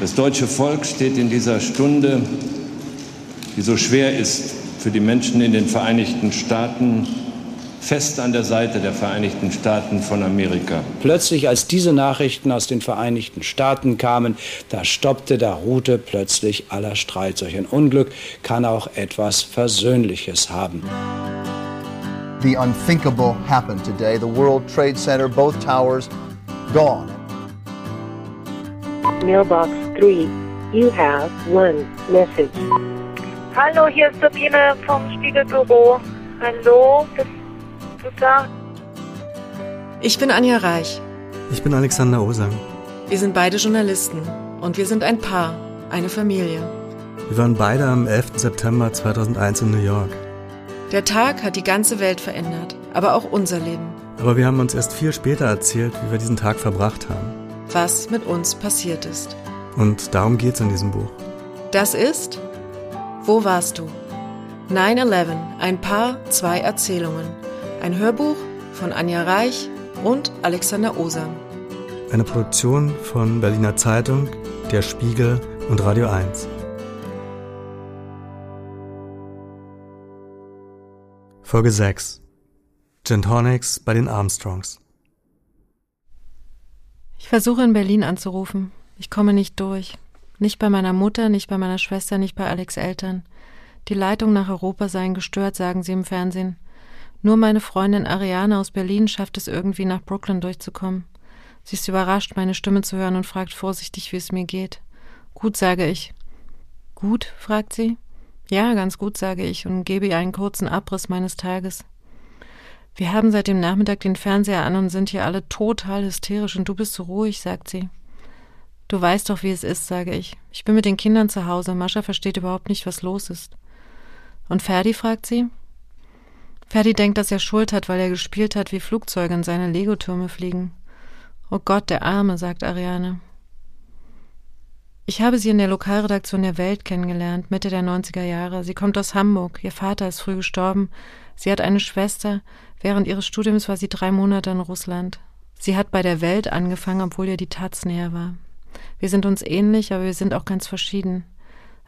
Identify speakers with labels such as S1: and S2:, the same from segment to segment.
S1: Das deutsche Volk steht in dieser Stunde, die so schwer ist für die Menschen in den Vereinigten Staaten, fest an der Seite der Vereinigten Staaten von Amerika.
S2: Plötzlich, als diese Nachrichten aus den Vereinigten Staaten kamen, da stoppte, da ruhte plötzlich aller Streit. Solch ein Unglück kann auch etwas Versöhnliches haben.
S3: The unthinkable happened today. The World Trade Center, both towers, gone.
S4: Mailbox 3. You have one message.
S5: Hallo, hier ist Sabine vom Spiegelbüro. Hallo, bist du da?
S6: Ich bin Anja Reich.
S7: Ich bin Alexander Osang.
S6: Wir sind beide Journalisten und wir sind ein Paar, eine Familie.
S7: Wir waren beide am 11. September 2001 in New York.
S6: Der Tag hat die ganze Welt verändert, aber auch unser Leben.
S7: Aber wir haben uns erst viel später erzählt, wie wir diesen Tag verbracht haben.
S6: Was mit uns passiert ist.
S7: Und darum geht's in diesem Buch.
S6: Das ist Wo warst du? 9-11, ein Paar, zwei Erzählungen. Ein Hörbuch von Anja Reich und Alexander Osam.
S7: Eine Produktion von Berliner Zeitung, Der Spiegel und Radio 1. Folge 6 Gentonics bei den Armstrongs
S8: Ich versuche in Berlin anzurufen. Ich komme nicht durch. Nicht bei meiner Mutter, nicht bei meiner Schwester, nicht bei Alex Eltern. Die Leitungen nach Europa seien gestört, sagen sie im Fernsehen. Nur meine Freundin Ariane aus Berlin schafft es irgendwie nach Brooklyn durchzukommen. Sie ist überrascht, meine Stimme zu hören und fragt vorsichtig, wie es mir geht. Gut, sage ich. Gut? fragt sie. Ja, ganz gut, sage ich und gebe ihr einen kurzen Abriss meines Tages. Wir haben seit dem Nachmittag den Fernseher an und sind hier alle total hysterisch und du bist so ruhig, sagt sie. Du weißt doch, wie es ist, sage ich. Ich bin mit den Kindern zu Hause. Mascha versteht überhaupt nicht, was los ist. Und Ferdi, fragt sie. Ferdi denkt, dass er Schuld hat, weil er gespielt hat, wie Flugzeuge in seine Legotürme fliegen. Oh Gott, der Arme, sagt Ariane. Ich habe sie in der Lokalredaktion der Welt kennengelernt, Mitte der 90er Jahre. Sie kommt aus Hamburg. Ihr Vater ist früh gestorben. Sie hat eine Schwester. Während ihres Studiums war sie drei Monate in Russland. Sie hat bei der Welt angefangen, obwohl ihr die Taz näher war. Wir sind uns ähnlich, aber wir sind auch ganz verschieden.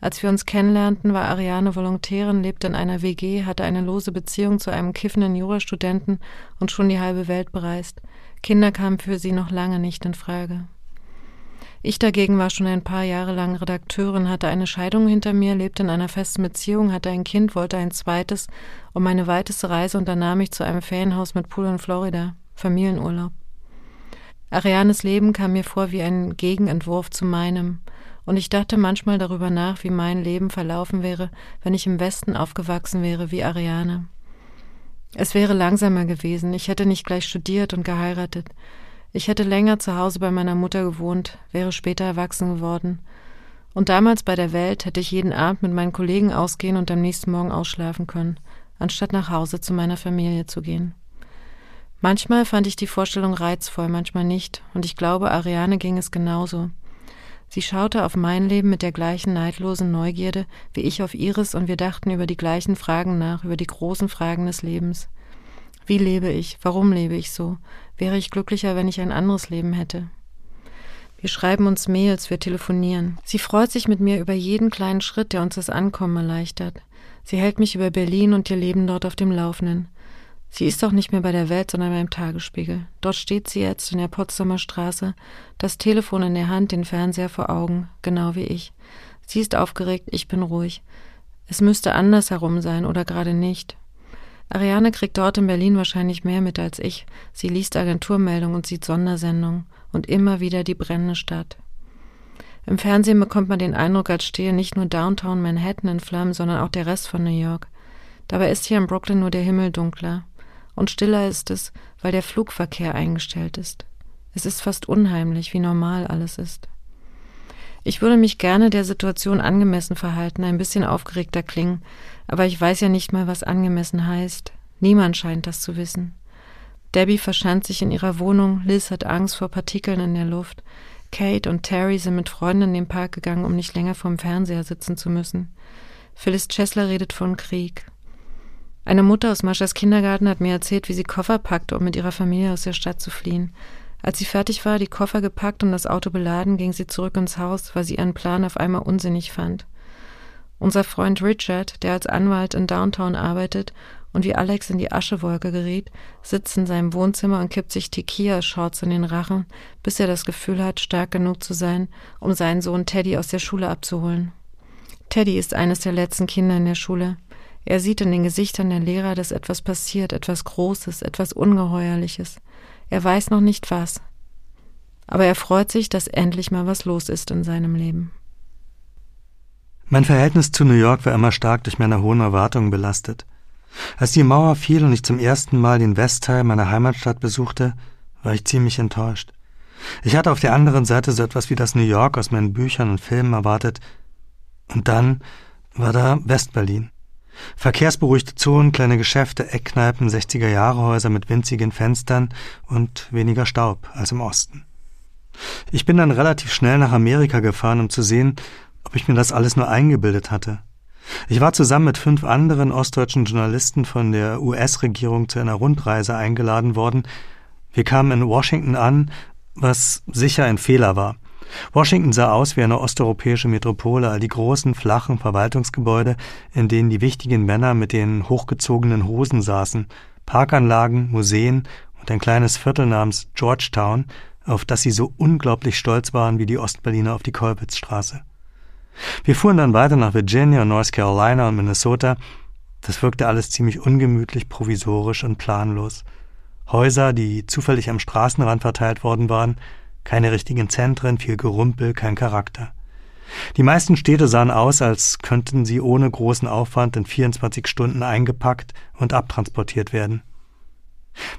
S8: Als wir uns kennenlernten, war Ariane Volontärin, lebte in einer WG, hatte eine lose Beziehung zu einem kiffenden Jurastudenten und schon die halbe Welt bereist. Kinder kamen für sie noch lange nicht in Frage. Ich dagegen war schon ein paar Jahre lang Redakteurin, hatte eine Scheidung hinter mir, lebte in einer festen Beziehung, hatte ein Kind, wollte ein zweites und meine weiteste Reise unternahm ich zu einem Ferienhaus mit Pool in Florida, Familienurlaub. Arianes Leben kam mir vor wie ein Gegenentwurf zu meinem, und ich dachte manchmal darüber nach, wie mein Leben verlaufen wäre, wenn ich im Westen aufgewachsen wäre wie Ariane. Es wäre langsamer gewesen, ich hätte nicht gleich studiert und geheiratet, ich hätte länger zu Hause bei meiner Mutter gewohnt, wäre später erwachsen geworden. Und damals bei der Welt hätte ich jeden Abend mit meinen Kollegen ausgehen und am nächsten Morgen ausschlafen können, anstatt nach Hause zu meiner Familie zu gehen. Manchmal fand ich die Vorstellung reizvoll, manchmal nicht, und ich glaube, Ariane ging es genauso. Sie schaute auf mein Leben mit der gleichen neidlosen Neugierde wie ich auf ihres, und wir dachten über die gleichen Fragen nach, über die großen Fragen des Lebens. Wie lebe ich? Warum lebe ich so? Wäre ich glücklicher, wenn ich ein anderes Leben hätte? Wir schreiben uns Mails, wir telefonieren. Sie freut sich mit mir über jeden kleinen Schritt, der uns das Ankommen erleichtert. Sie hält mich über Berlin und ihr Leben dort auf dem Laufenden. Sie ist auch nicht mehr bei der Welt, sondern beim Tagesspiegel. Dort steht sie jetzt in der Potsdamer Straße, das Telefon in der Hand, den Fernseher vor Augen, genau wie ich. Sie ist aufgeregt, ich bin ruhig. Es müsste anders herum sein oder gerade nicht. Ariane kriegt dort in Berlin wahrscheinlich mehr mit als ich. Sie liest Agenturmeldungen und sieht Sondersendungen und immer wieder die brennende Stadt. Im Fernsehen bekommt man den Eindruck, als stehe nicht nur Downtown Manhattan in Flammen, sondern auch der Rest von New York. Dabei ist hier in Brooklyn nur der Himmel dunkler. Und stiller ist es, weil der Flugverkehr eingestellt ist. Es ist fast unheimlich, wie normal alles ist. Ich würde mich gerne der Situation angemessen verhalten, ein bisschen aufgeregter klingen, aber ich weiß ja nicht mal, was angemessen heißt. Niemand scheint das zu wissen. Debbie verschanzt sich in ihrer Wohnung, Liz hat Angst vor Partikeln in der Luft. Kate und Terry sind mit Freunden in den Park gegangen, um nicht länger vorm Fernseher sitzen zu müssen. Phyllis Chesler redet von Krieg. Eine Mutter aus Maschas Kindergarten hat mir erzählt, wie sie Koffer packte, um mit ihrer Familie aus der Stadt zu fliehen. Als sie fertig war, die Koffer gepackt und das Auto beladen, ging sie zurück ins Haus, weil sie ihren Plan auf einmal unsinnig fand. Unser Freund Richard, der als Anwalt in Downtown arbeitet und wie Alex in die Aschewolke geriet, sitzt in seinem Wohnzimmer und kippt sich Tequila-Shorts in den Rachen, bis er das Gefühl hat, stark genug zu sein, um seinen Sohn Teddy aus der Schule abzuholen. Teddy ist eines der letzten Kinder in der Schule. Er sieht in den Gesichtern der Lehrer, dass etwas passiert, etwas Großes, etwas Ungeheuerliches. Er weiß noch nicht was. Aber er freut sich, dass endlich mal was los ist in seinem Leben.
S7: Mein Verhältnis zu New York war immer stark durch meine hohen Erwartungen belastet. Als die Mauer fiel und ich zum ersten Mal den Westteil meiner Heimatstadt besuchte, war ich ziemlich enttäuscht. Ich hatte auf der anderen Seite so etwas wie das New York aus meinen Büchern und Filmen erwartet. Und dann war da Westberlin. Verkehrsberuhigte Zonen, kleine Geschäfte, Eckkneipen, 60er-Jahre-Häuser mit winzigen Fenstern und weniger Staub als im Osten. Ich bin dann relativ schnell nach Amerika gefahren, um zu sehen, ob ich mir das alles nur eingebildet hatte. Ich war zusammen mit fünf anderen ostdeutschen Journalisten von der US-Regierung zu einer Rundreise eingeladen worden. Wir kamen in Washington an, was sicher ein Fehler war. Washington sah aus wie eine osteuropäische Metropole, all die großen, flachen Verwaltungsgebäude, in denen die wichtigen Männer mit den hochgezogenen Hosen saßen, Parkanlagen, Museen und ein kleines Viertel namens Georgetown, auf das sie so unglaublich stolz waren wie die Ostberliner auf die Kolbitzstraße. Wir fuhren dann weiter nach Virginia, North Carolina und Minnesota. Das wirkte alles ziemlich ungemütlich, provisorisch und planlos. Häuser, die zufällig am Straßenrand verteilt worden waren, keine richtigen Zentren, viel Gerumpel, kein Charakter. Die meisten Städte sahen aus, als könnten sie ohne großen Aufwand in 24 Stunden eingepackt und abtransportiert werden.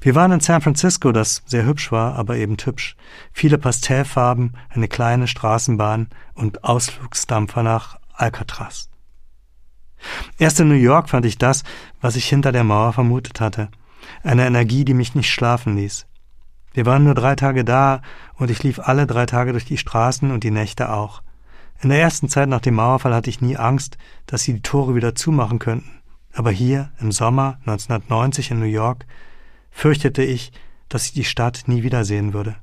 S7: Wir waren in San Francisco, das sehr hübsch war, aber eben hübsch. Viele Pastellfarben, eine kleine Straßenbahn und Ausflugsdampfer nach Alcatraz. Erst in New York fand ich das, was ich hinter der Mauer vermutet hatte. Eine Energie, die mich nicht schlafen ließ. Wir waren nur drei Tage da und ich lief alle drei Tage durch die Straßen und die Nächte auch. In der ersten Zeit nach dem Mauerfall hatte ich nie Angst, dass sie die Tore wieder zumachen könnten. Aber hier, im Sommer 1990 in New York, fürchtete ich, dass ich die Stadt nie wiedersehen würde.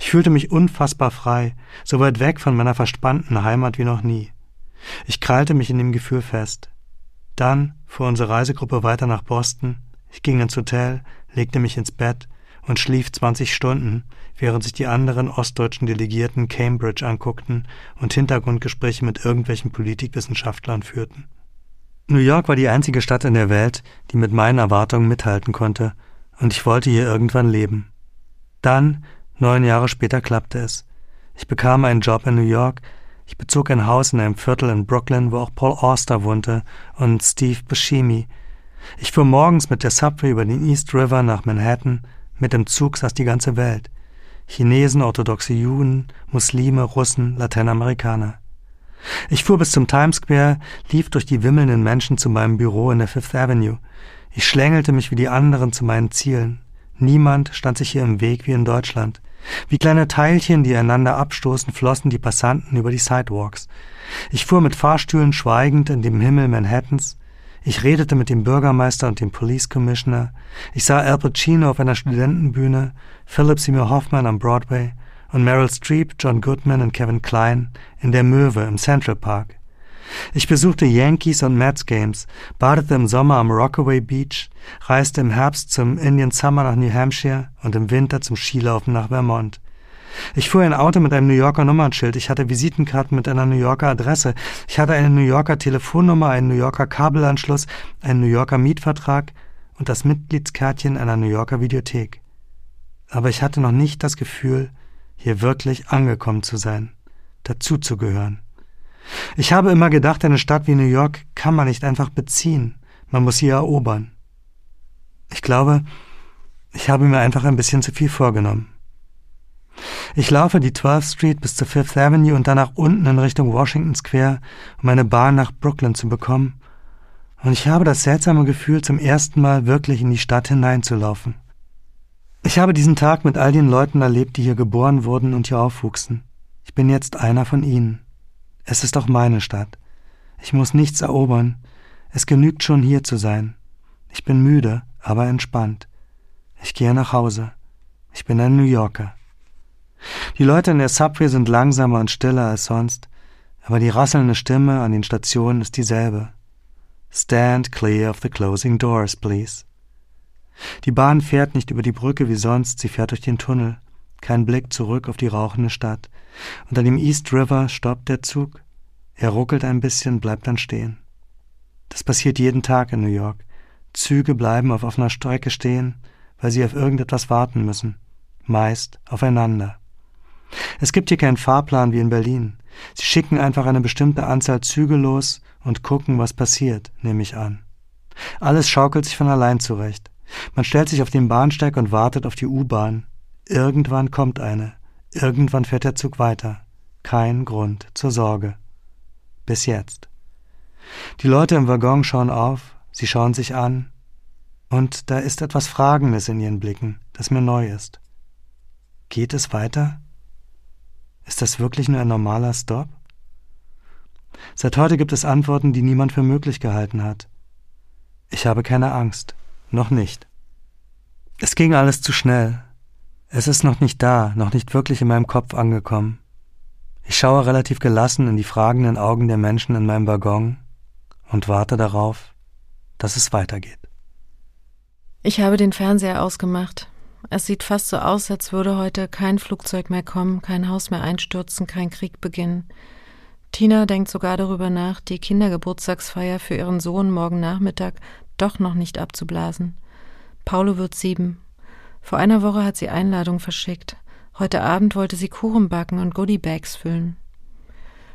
S7: Ich fühlte mich unfassbar frei, so weit weg von meiner verspannten Heimat wie noch nie. Ich krallte mich in dem Gefühl fest. Dann fuhr unsere Reisegruppe weiter nach Boston. Ich ging ins Hotel, legte mich ins Bett und schlief 20 Stunden, während sich die anderen ostdeutschen Delegierten Cambridge anguckten und Hintergrundgespräche mit irgendwelchen Politikwissenschaftlern führten. New York war die einzige Stadt in der Welt, die mit meinen Erwartungen mithalten konnte, und ich wollte hier irgendwann leben. Dann, neun Jahre später, klappte es. Ich bekam einen Job in New York, ich bezog ein Haus in einem Viertel in Brooklyn, wo auch Paul Auster wohnte und Steve Buscemi. Ich fuhr morgens mit der Subway über den East River nach Manhattan, mit dem Zug saß die ganze Welt. Chinesen, orthodoxe Juden, Muslime, Russen, Lateinamerikaner. Ich fuhr bis zum Times Square, lief durch die wimmelnden Menschen zu meinem Büro in der Fifth Avenue. Ich schlängelte mich wie die anderen zu meinen Zielen. Niemand stand sich hier im Weg wie in Deutschland. Wie kleine Teilchen, die einander abstoßen, flossen die Passanten über die Sidewalks. Ich fuhr mit Fahrstühlen schweigend in dem Himmel Manhattans. Ich redete mit dem Bürgermeister und dem Police Commissioner. Ich sah Al Pacino auf einer Studentenbühne, Philip Seymour Hoffman am Broadway und Meryl Streep, John Goodman und Kevin Klein in der Möwe im Central Park. Ich besuchte Yankees und Mets Games, badete im Sommer am Rockaway Beach, reiste im Herbst zum Indian Summer nach New Hampshire und im Winter zum Skilaufen nach Vermont. Ich fuhr ein Auto mit einem New Yorker Nummernschild, ich hatte Visitenkarten mit einer New Yorker Adresse, ich hatte eine New Yorker Telefonnummer, einen New Yorker Kabelanschluss, einen New Yorker Mietvertrag und das Mitgliedskärtchen einer New Yorker Videothek. Aber ich hatte noch nicht das Gefühl, hier wirklich angekommen zu sein, dazuzugehören. Ich habe immer gedacht, eine Stadt wie New York kann man nicht einfach beziehen, man muss sie erobern. Ich glaube, ich habe mir einfach ein bisschen zu viel vorgenommen. Ich laufe die 12th Street bis zur Fifth Avenue und dann nach unten in Richtung Washington Square, um eine Bahn nach Brooklyn zu bekommen. Und ich habe das seltsame Gefühl, zum ersten Mal wirklich in die Stadt hineinzulaufen. Ich habe diesen Tag mit all den Leuten erlebt, die hier geboren wurden und hier aufwuchsen. Ich bin jetzt einer von ihnen. Es ist auch meine Stadt. Ich muss nichts erobern. Es genügt schon hier zu sein. Ich bin müde, aber entspannt. Ich gehe nach Hause. Ich bin ein New Yorker. Die Leute in der Subway sind langsamer und stiller als sonst, aber die rasselnde Stimme an den Stationen ist dieselbe. Stand clear of the closing doors, please. Die Bahn fährt nicht über die Brücke wie sonst, sie fährt durch den Tunnel. Kein Blick zurück auf die rauchende Stadt. Unter dem East River stoppt der Zug. Er ruckelt ein bisschen, bleibt dann stehen. Das passiert jeden Tag in New York. Züge bleiben auf offener Strecke stehen, weil sie auf irgendetwas warten müssen. Meist aufeinander. Es gibt hier keinen Fahrplan wie in Berlin. Sie schicken einfach eine bestimmte Anzahl Züge los und gucken, was passiert, nehme ich an. Alles schaukelt sich von allein zurecht. Man stellt sich auf den Bahnsteig und wartet auf die U-Bahn. Irgendwann kommt eine. Irgendwann fährt der Zug weiter. Kein Grund zur Sorge. Bis jetzt. Die Leute im Waggon schauen auf, sie schauen sich an, und da ist etwas Fragendes in ihren Blicken, das mir neu ist. Geht es weiter? Ist das wirklich nur ein normaler Stop? Seit heute gibt es Antworten, die niemand für möglich gehalten hat. Ich habe keine Angst. Noch nicht. Es ging alles zu schnell. Es ist noch nicht da, noch nicht wirklich in meinem Kopf angekommen. Ich schaue relativ gelassen in die fragenden Augen der Menschen in meinem Waggon und warte darauf, dass es weitergeht.
S8: Ich habe den Fernseher ausgemacht. Es sieht fast so aus, als würde heute kein Flugzeug mehr kommen, kein Haus mehr einstürzen, kein Krieg beginnen. Tina denkt sogar darüber nach, die Kindergeburtstagsfeier für ihren Sohn morgen Nachmittag doch noch nicht abzublasen. Paulo wird sieben. Vor einer Woche hat sie Einladung verschickt. Heute Abend wollte sie Kuchen backen und Goodiebags füllen.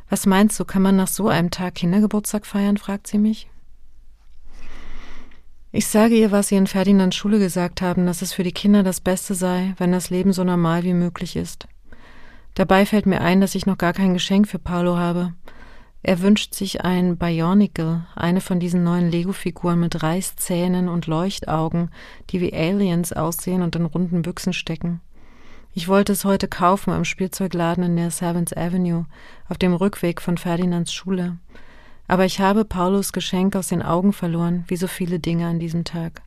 S8: Was meinst du, kann man nach so einem Tag Kindergeburtstag feiern? fragt sie mich. Ich sage ihr, was sie in Ferdinands Schule gesagt haben, dass es für die Kinder das Beste sei, wenn das Leben so normal wie möglich ist. Dabei fällt mir ein, dass ich noch gar kein Geschenk für Paulo habe. Er wünscht sich ein Bionicle, eine von diesen neuen Lego-Figuren mit Reißzähnen und Leuchtaugen, die wie Aliens aussehen und in runden Büchsen stecken. Ich wollte es heute kaufen am Spielzeugladen in der Seventh Avenue, auf dem Rückweg von Ferdinands Schule. Aber ich habe Paulus Geschenk aus den Augen verloren, wie so viele Dinge an diesem Tag.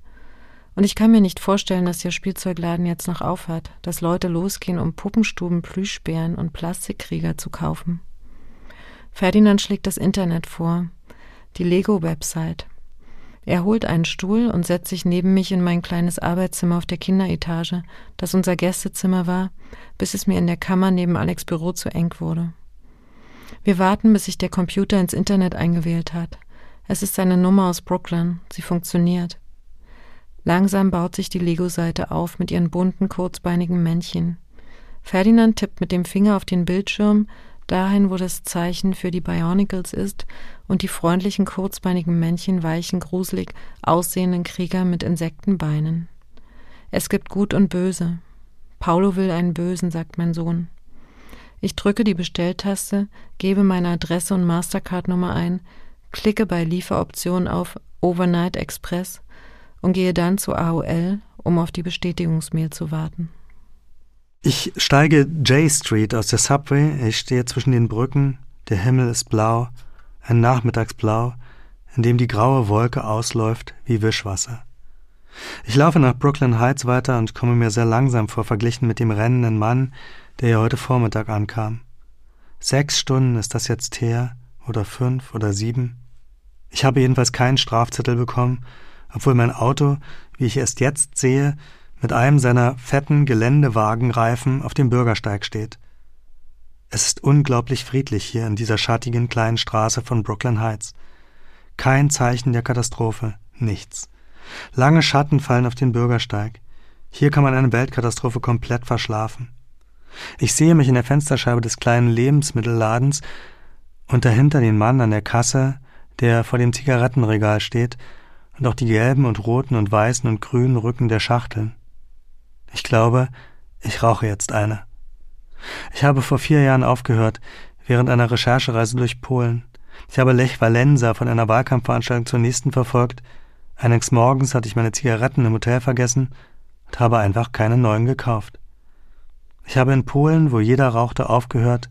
S8: Und ich kann mir nicht vorstellen, dass der Spielzeugladen jetzt noch aufhat, dass Leute losgehen, um Puppenstuben, Plüschbären und Plastikkrieger zu kaufen. Ferdinand schlägt das Internet vor, die Lego-Website. Er holt einen Stuhl und setzt sich neben mich in mein kleines Arbeitszimmer auf der Kinderetage, das unser Gästezimmer war, bis es mir in der Kammer neben Alex Büro zu eng wurde. Wir warten, bis sich der Computer ins Internet eingewählt hat. Es ist eine Nummer aus Brooklyn. Sie funktioniert. Langsam baut sich die Lego-Seite auf mit ihren bunten, kurzbeinigen Männchen. Ferdinand tippt mit dem Finger auf den Bildschirm, dahin, wo das Zeichen für die Bionicles ist, und die freundlichen, kurzbeinigen Männchen weichen gruselig aussehenden Krieger mit Insektenbeinen. Es gibt Gut und Böse. Paulo will einen Bösen, sagt mein Sohn. Ich drücke die Bestelltaste, gebe meine Adresse und Mastercard-Nummer ein, klicke bei Lieferoption auf Overnight Express und gehe dann zu AOL, um auf die Bestätigungsmail zu warten.
S7: Ich steige J Street aus der Subway, ich stehe zwischen den Brücken, der Himmel ist blau, ein Nachmittagsblau, in dem die graue Wolke ausläuft wie Wischwasser. Ich laufe nach Brooklyn Heights weiter und komme mir sehr langsam vor verglichen mit dem rennenden Mann, der ja heute Vormittag ankam. Sechs Stunden ist das jetzt her, oder fünf oder sieben. Ich habe jedenfalls keinen Strafzettel bekommen, obwohl mein Auto, wie ich erst jetzt sehe, mit einem seiner fetten Geländewagenreifen auf dem Bürgersteig steht. Es ist unglaublich friedlich hier in dieser schattigen kleinen Straße von Brooklyn Heights. Kein Zeichen der Katastrophe, nichts. Lange Schatten fallen auf den Bürgersteig. Hier kann man eine Weltkatastrophe komplett verschlafen. Ich sehe mich in der Fensterscheibe des kleinen Lebensmittelladens und dahinter den Mann an der Kasse, der vor dem Zigarettenregal steht, und auch die gelben und roten und weißen und grünen Rücken der Schachteln. Ich glaube, ich rauche jetzt eine. Ich habe vor vier Jahren aufgehört, während einer Recherchereise durch Polen. Ich habe Lech Walensa von einer Wahlkampfveranstaltung zur nächsten verfolgt. Eines Morgens hatte ich meine Zigaretten im Hotel vergessen und habe einfach keine neuen gekauft. Ich habe in Polen, wo jeder rauchte, aufgehört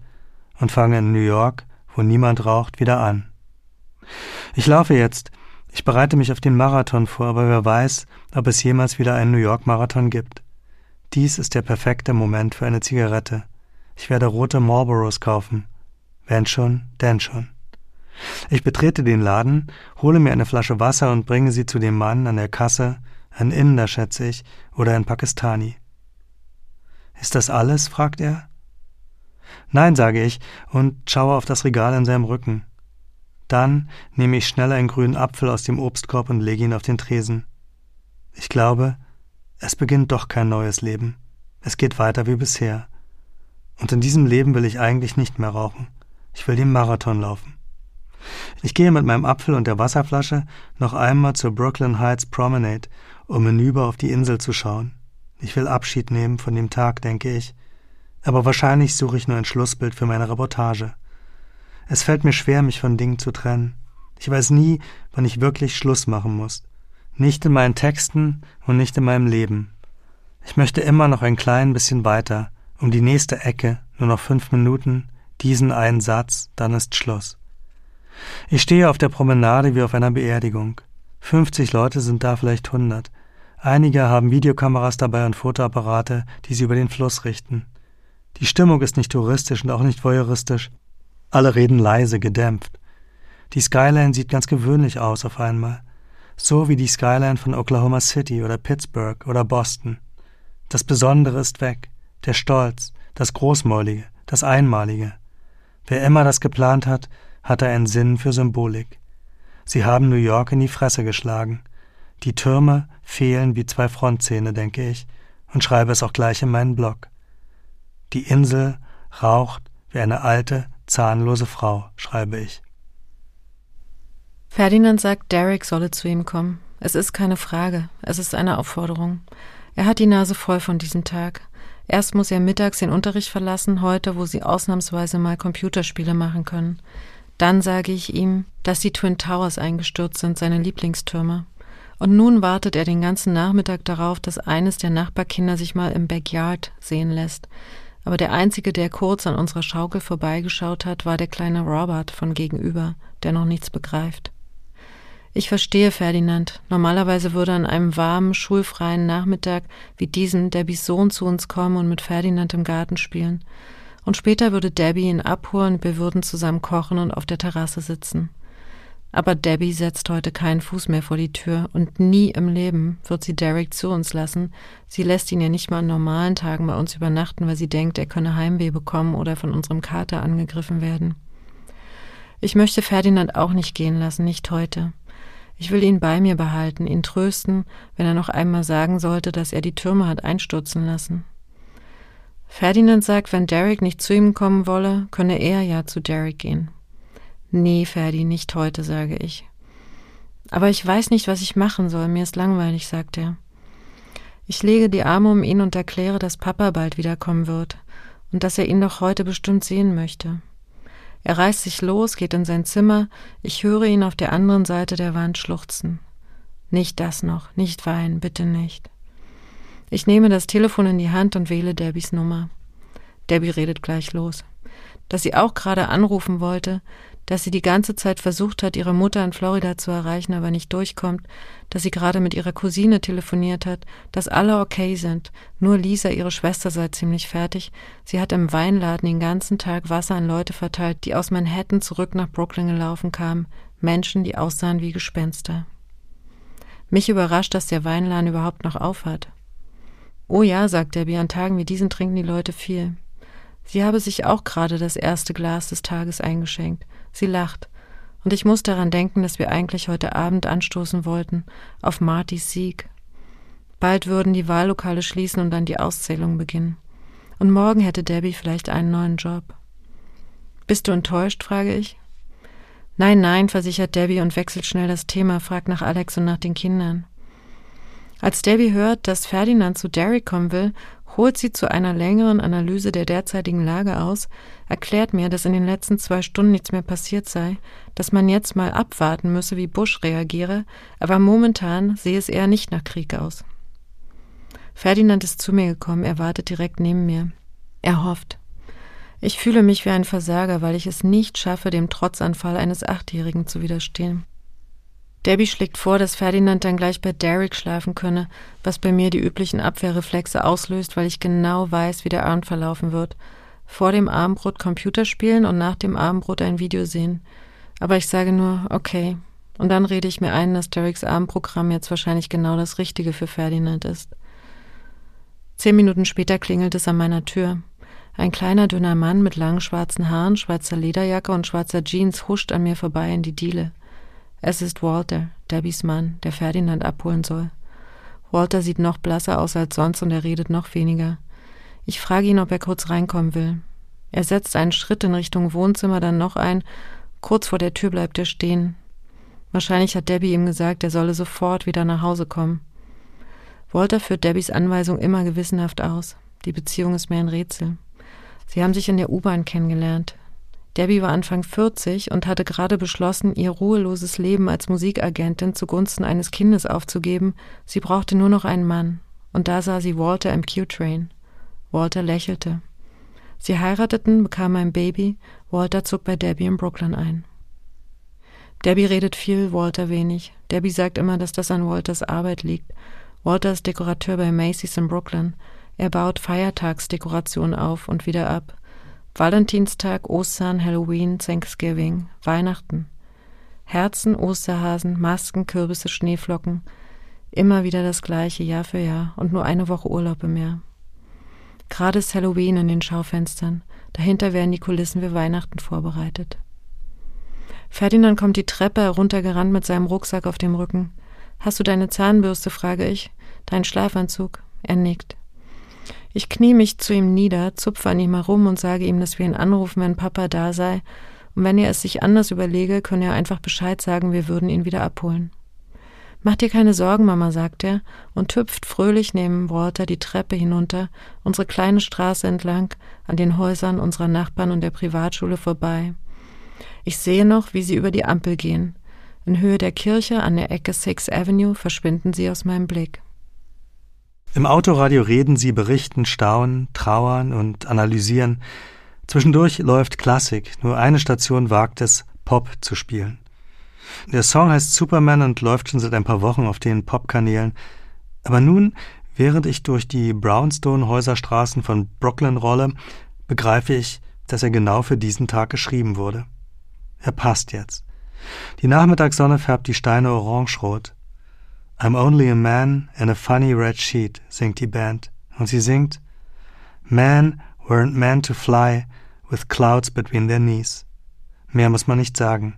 S7: und fange in New York, wo niemand raucht, wieder an. Ich laufe jetzt. Ich bereite mich auf den Marathon vor, aber wer weiß, ob es jemals wieder einen New York Marathon gibt. Dies ist der perfekte Moment für eine Zigarette. Ich werde rote Marlboros kaufen. Wenn schon, denn schon. Ich betrete den Laden, hole mir eine Flasche Wasser und bringe sie zu dem Mann an der Kasse, ein Inder, schätze ich, oder ein Pakistani. Ist das alles? fragt er. Nein, sage ich und schaue auf das Regal in seinem Rücken. Dann nehme ich schnell einen grünen Apfel aus dem Obstkorb und lege ihn auf den Tresen. Ich glaube, es beginnt doch kein neues Leben. Es geht weiter wie bisher. Und in diesem Leben will ich eigentlich nicht mehr rauchen. Ich will den Marathon laufen. Ich gehe mit meinem Apfel und der Wasserflasche noch einmal zur Brooklyn Heights Promenade, um hinüber auf die Insel zu schauen. Ich will Abschied nehmen von dem Tag, denke ich. Aber wahrscheinlich suche ich nur ein Schlussbild für meine Reportage. Es fällt mir schwer, mich von Dingen zu trennen. Ich weiß nie, wann ich wirklich Schluss machen muss. Nicht in meinen Texten und nicht in meinem Leben. Ich möchte immer noch ein klein bisschen weiter, um die nächste Ecke, nur noch fünf Minuten, diesen einen Satz, dann ist Schluss. Ich stehe auf der Promenade wie auf einer Beerdigung. Fünfzig Leute sind da, vielleicht hundert. Einige haben Videokameras dabei und Fotoapparate, die sie über den Fluss richten. Die Stimmung ist nicht touristisch und auch nicht voyeuristisch. Alle reden leise, gedämpft. Die Skyline sieht ganz gewöhnlich aus auf einmal. So wie die Skyline von Oklahoma City oder Pittsburgh oder Boston. Das Besondere ist weg. Der Stolz, das Großmäulige, das Einmalige. Wer immer das geplant hat, hatte einen Sinn für Symbolik. Sie haben New York in die Fresse geschlagen. Die Türme fehlen wie zwei Frontzähne, denke ich, und schreibe es auch gleich in meinen Blog. Die Insel raucht wie eine alte, zahnlose Frau, schreibe ich.
S8: Ferdinand sagt, Derek solle zu ihm kommen. Es ist keine Frage, es ist eine Aufforderung. Er hat die Nase voll von diesem Tag. Erst muss er mittags den Unterricht verlassen, heute, wo sie ausnahmsweise mal Computerspiele machen können. Dann sage ich ihm, dass die Twin Towers eingestürzt sind, seine Lieblingstürme. Und nun wartet er den ganzen Nachmittag darauf, dass eines der Nachbarkinder sich mal im Backyard sehen lässt. Aber der einzige, der kurz an unserer Schaukel vorbeigeschaut hat, war der kleine Robert von gegenüber, der noch nichts begreift. Ich verstehe Ferdinand. Normalerweise würde an einem warmen, schulfreien Nachmittag wie diesem Debbys Sohn zu uns kommen und mit Ferdinand im Garten spielen. Und später würde Debbie ihn abholen, wir würden zusammen kochen und auf der Terrasse sitzen. Aber Debbie setzt heute keinen Fuß mehr vor die Tür und nie im Leben wird sie Derek zu uns lassen. Sie lässt ihn ja nicht mal an normalen Tagen bei uns übernachten, weil sie denkt, er könne Heimweh bekommen oder von unserem Kater angegriffen werden. Ich möchte Ferdinand auch nicht gehen lassen, nicht heute. Ich will ihn bei mir behalten, ihn trösten, wenn er noch einmal sagen sollte, dass er die Türme hat einstürzen lassen. Ferdinand sagt, wenn Derek nicht zu ihm kommen wolle, könne er ja zu Derek gehen. Nee, Ferdi, nicht heute, sage ich. Aber ich weiß nicht, was ich machen soll, mir ist langweilig, sagt er. Ich lege die Arme um ihn und erkläre, dass Papa bald wiederkommen wird und dass er ihn doch heute bestimmt sehen möchte. Er reißt sich los, geht in sein Zimmer, ich höre ihn auf der anderen Seite der Wand schluchzen. Nicht das noch, nicht weinen, bitte nicht. Ich nehme das Telefon in die Hand und wähle Debbys Nummer. Debbie redet gleich los. Dass sie auch gerade anrufen wollte, dass sie die ganze Zeit versucht hat, ihre Mutter in Florida zu erreichen, aber nicht durchkommt, dass sie gerade mit ihrer Cousine telefoniert hat, dass alle okay sind, nur Lisa, ihre Schwester, sei ziemlich fertig, sie hat im Weinladen den ganzen Tag Wasser an Leute verteilt, die aus Manhattan zurück nach Brooklyn gelaufen kamen, Menschen, die aussahen wie Gespenster. Mich überrascht, dass der Weinladen überhaupt noch aufhat. Oh ja, sagt Debbie, an Tagen wie diesen trinken die Leute viel. Sie habe sich auch gerade das erste Glas des Tages eingeschenkt. Sie lacht. Und ich muss daran denken, dass wir eigentlich heute Abend anstoßen wollten auf Martys Sieg. Bald würden die Wahllokale schließen und dann die Auszählung beginnen. Und morgen hätte Debbie vielleicht einen neuen Job. Bist du enttäuscht? frage ich. Nein, nein, versichert Debbie und wechselt schnell das Thema, fragt nach Alex und nach den Kindern. Als Debbie hört, dass Ferdinand zu Derek kommen will, holt sie zu einer längeren Analyse der derzeitigen Lage aus, erklärt mir, dass in den letzten zwei Stunden nichts mehr passiert sei, dass man jetzt mal abwarten müsse, wie Bush reagiere, aber momentan sehe es eher nicht nach Krieg aus. Ferdinand ist zu mir gekommen, er wartet direkt neben mir. Er hofft. Ich fühle mich wie ein Versager, weil ich es nicht schaffe, dem Trotzanfall eines Achtjährigen zu widerstehen. Debbie schlägt vor, dass Ferdinand dann gleich bei Derek schlafen könne, was bei mir die üblichen Abwehrreflexe auslöst, weil ich genau weiß, wie der Abend verlaufen wird. Vor dem Abendbrot Computer spielen und nach dem Abendbrot ein Video sehen. Aber ich sage nur, okay. Und dann rede ich mir ein, dass Dereks Abendprogramm jetzt wahrscheinlich genau das Richtige für Ferdinand ist. Zehn Minuten später klingelt es an meiner Tür. Ein kleiner, dünner Mann mit langen schwarzen Haaren, schwarzer Lederjacke und schwarzer Jeans huscht an mir vorbei in die Diele. Es ist Walter, Debbies Mann, der Ferdinand abholen soll. Walter sieht noch blasser aus als sonst und er redet noch weniger. Ich frage ihn, ob er kurz reinkommen will. Er setzt einen Schritt in Richtung Wohnzimmer, dann noch ein. Kurz vor der Tür bleibt er stehen. Wahrscheinlich hat Debbie ihm gesagt, er solle sofort wieder nach Hause kommen. Walter führt Debbies Anweisung immer gewissenhaft aus. Die Beziehung ist mir ein Rätsel. Sie haben sich in der U-Bahn kennengelernt. Debbie war Anfang 40 und hatte gerade beschlossen, ihr ruheloses Leben als Musikagentin zugunsten eines Kindes aufzugeben. Sie brauchte nur noch einen Mann. Und da sah sie Walter im Q-Train. Walter lächelte. Sie heirateten, bekamen ein Baby. Walter zog bei Debbie in Brooklyn ein. Debbie redet viel, Walter wenig. Debbie sagt immer, dass das an Walters Arbeit liegt. Walter ist Dekorateur bei Macy's in Brooklyn. Er baut Feiertagsdekorationen auf und wieder ab. Valentinstag, Ostern, Halloween, Thanksgiving, Weihnachten. Herzen, Osterhasen, Masken, Kürbisse, Schneeflocken. Immer wieder das gleiche, Jahr für Jahr und nur eine Woche Urlaub im Jahr. Gerade ist Halloween in den Schaufenstern. Dahinter werden die Kulissen für Weihnachten vorbereitet. Ferdinand kommt die Treppe heruntergerannt mit seinem Rucksack auf dem Rücken. Hast du deine Zahnbürste, frage ich. Dein Schlafanzug? Er nickt. Ich knie mich zu ihm nieder, zupfe an ihm herum und sage ihm, dass wir ihn anrufen, wenn Papa da sei, und wenn er es sich anders überlege, könne er einfach Bescheid sagen, wir würden ihn wieder abholen. Mach dir keine Sorgen, Mama, sagt er und hüpft fröhlich neben Walter die Treppe hinunter, unsere kleine Straße entlang, an den Häusern unserer Nachbarn und der Privatschule vorbei. Ich sehe noch, wie sie über die Ampel gehen. In Höhe der Kirche an der Ecke Sixth Avenue verschwinden sie aus meinem Blick.
S7: Im Autoradio reden sie, berichten, staunen, trauern und analysieren. Zwischendurch läuft Klassik, nur eine Station wagt es, Pop zu spielen. Der Song heißt Superman und läuft schon seit ein paar Wochen auf den Popkanälen. Aber nun, während ich durch die Brownstone-Häuserstraßen von Brooklyn rolle, begreife ich, dass er genau für diesen Tag geschrieben wurde. Er passt jetzt. Die Nachmittagssonne färbt die Steine orangerot. I'm only a man in a funny red sheet, singt die Band. Und sie singt Men weren't meant to fly with clouds between their knees. Mehr muss man nicht sagen.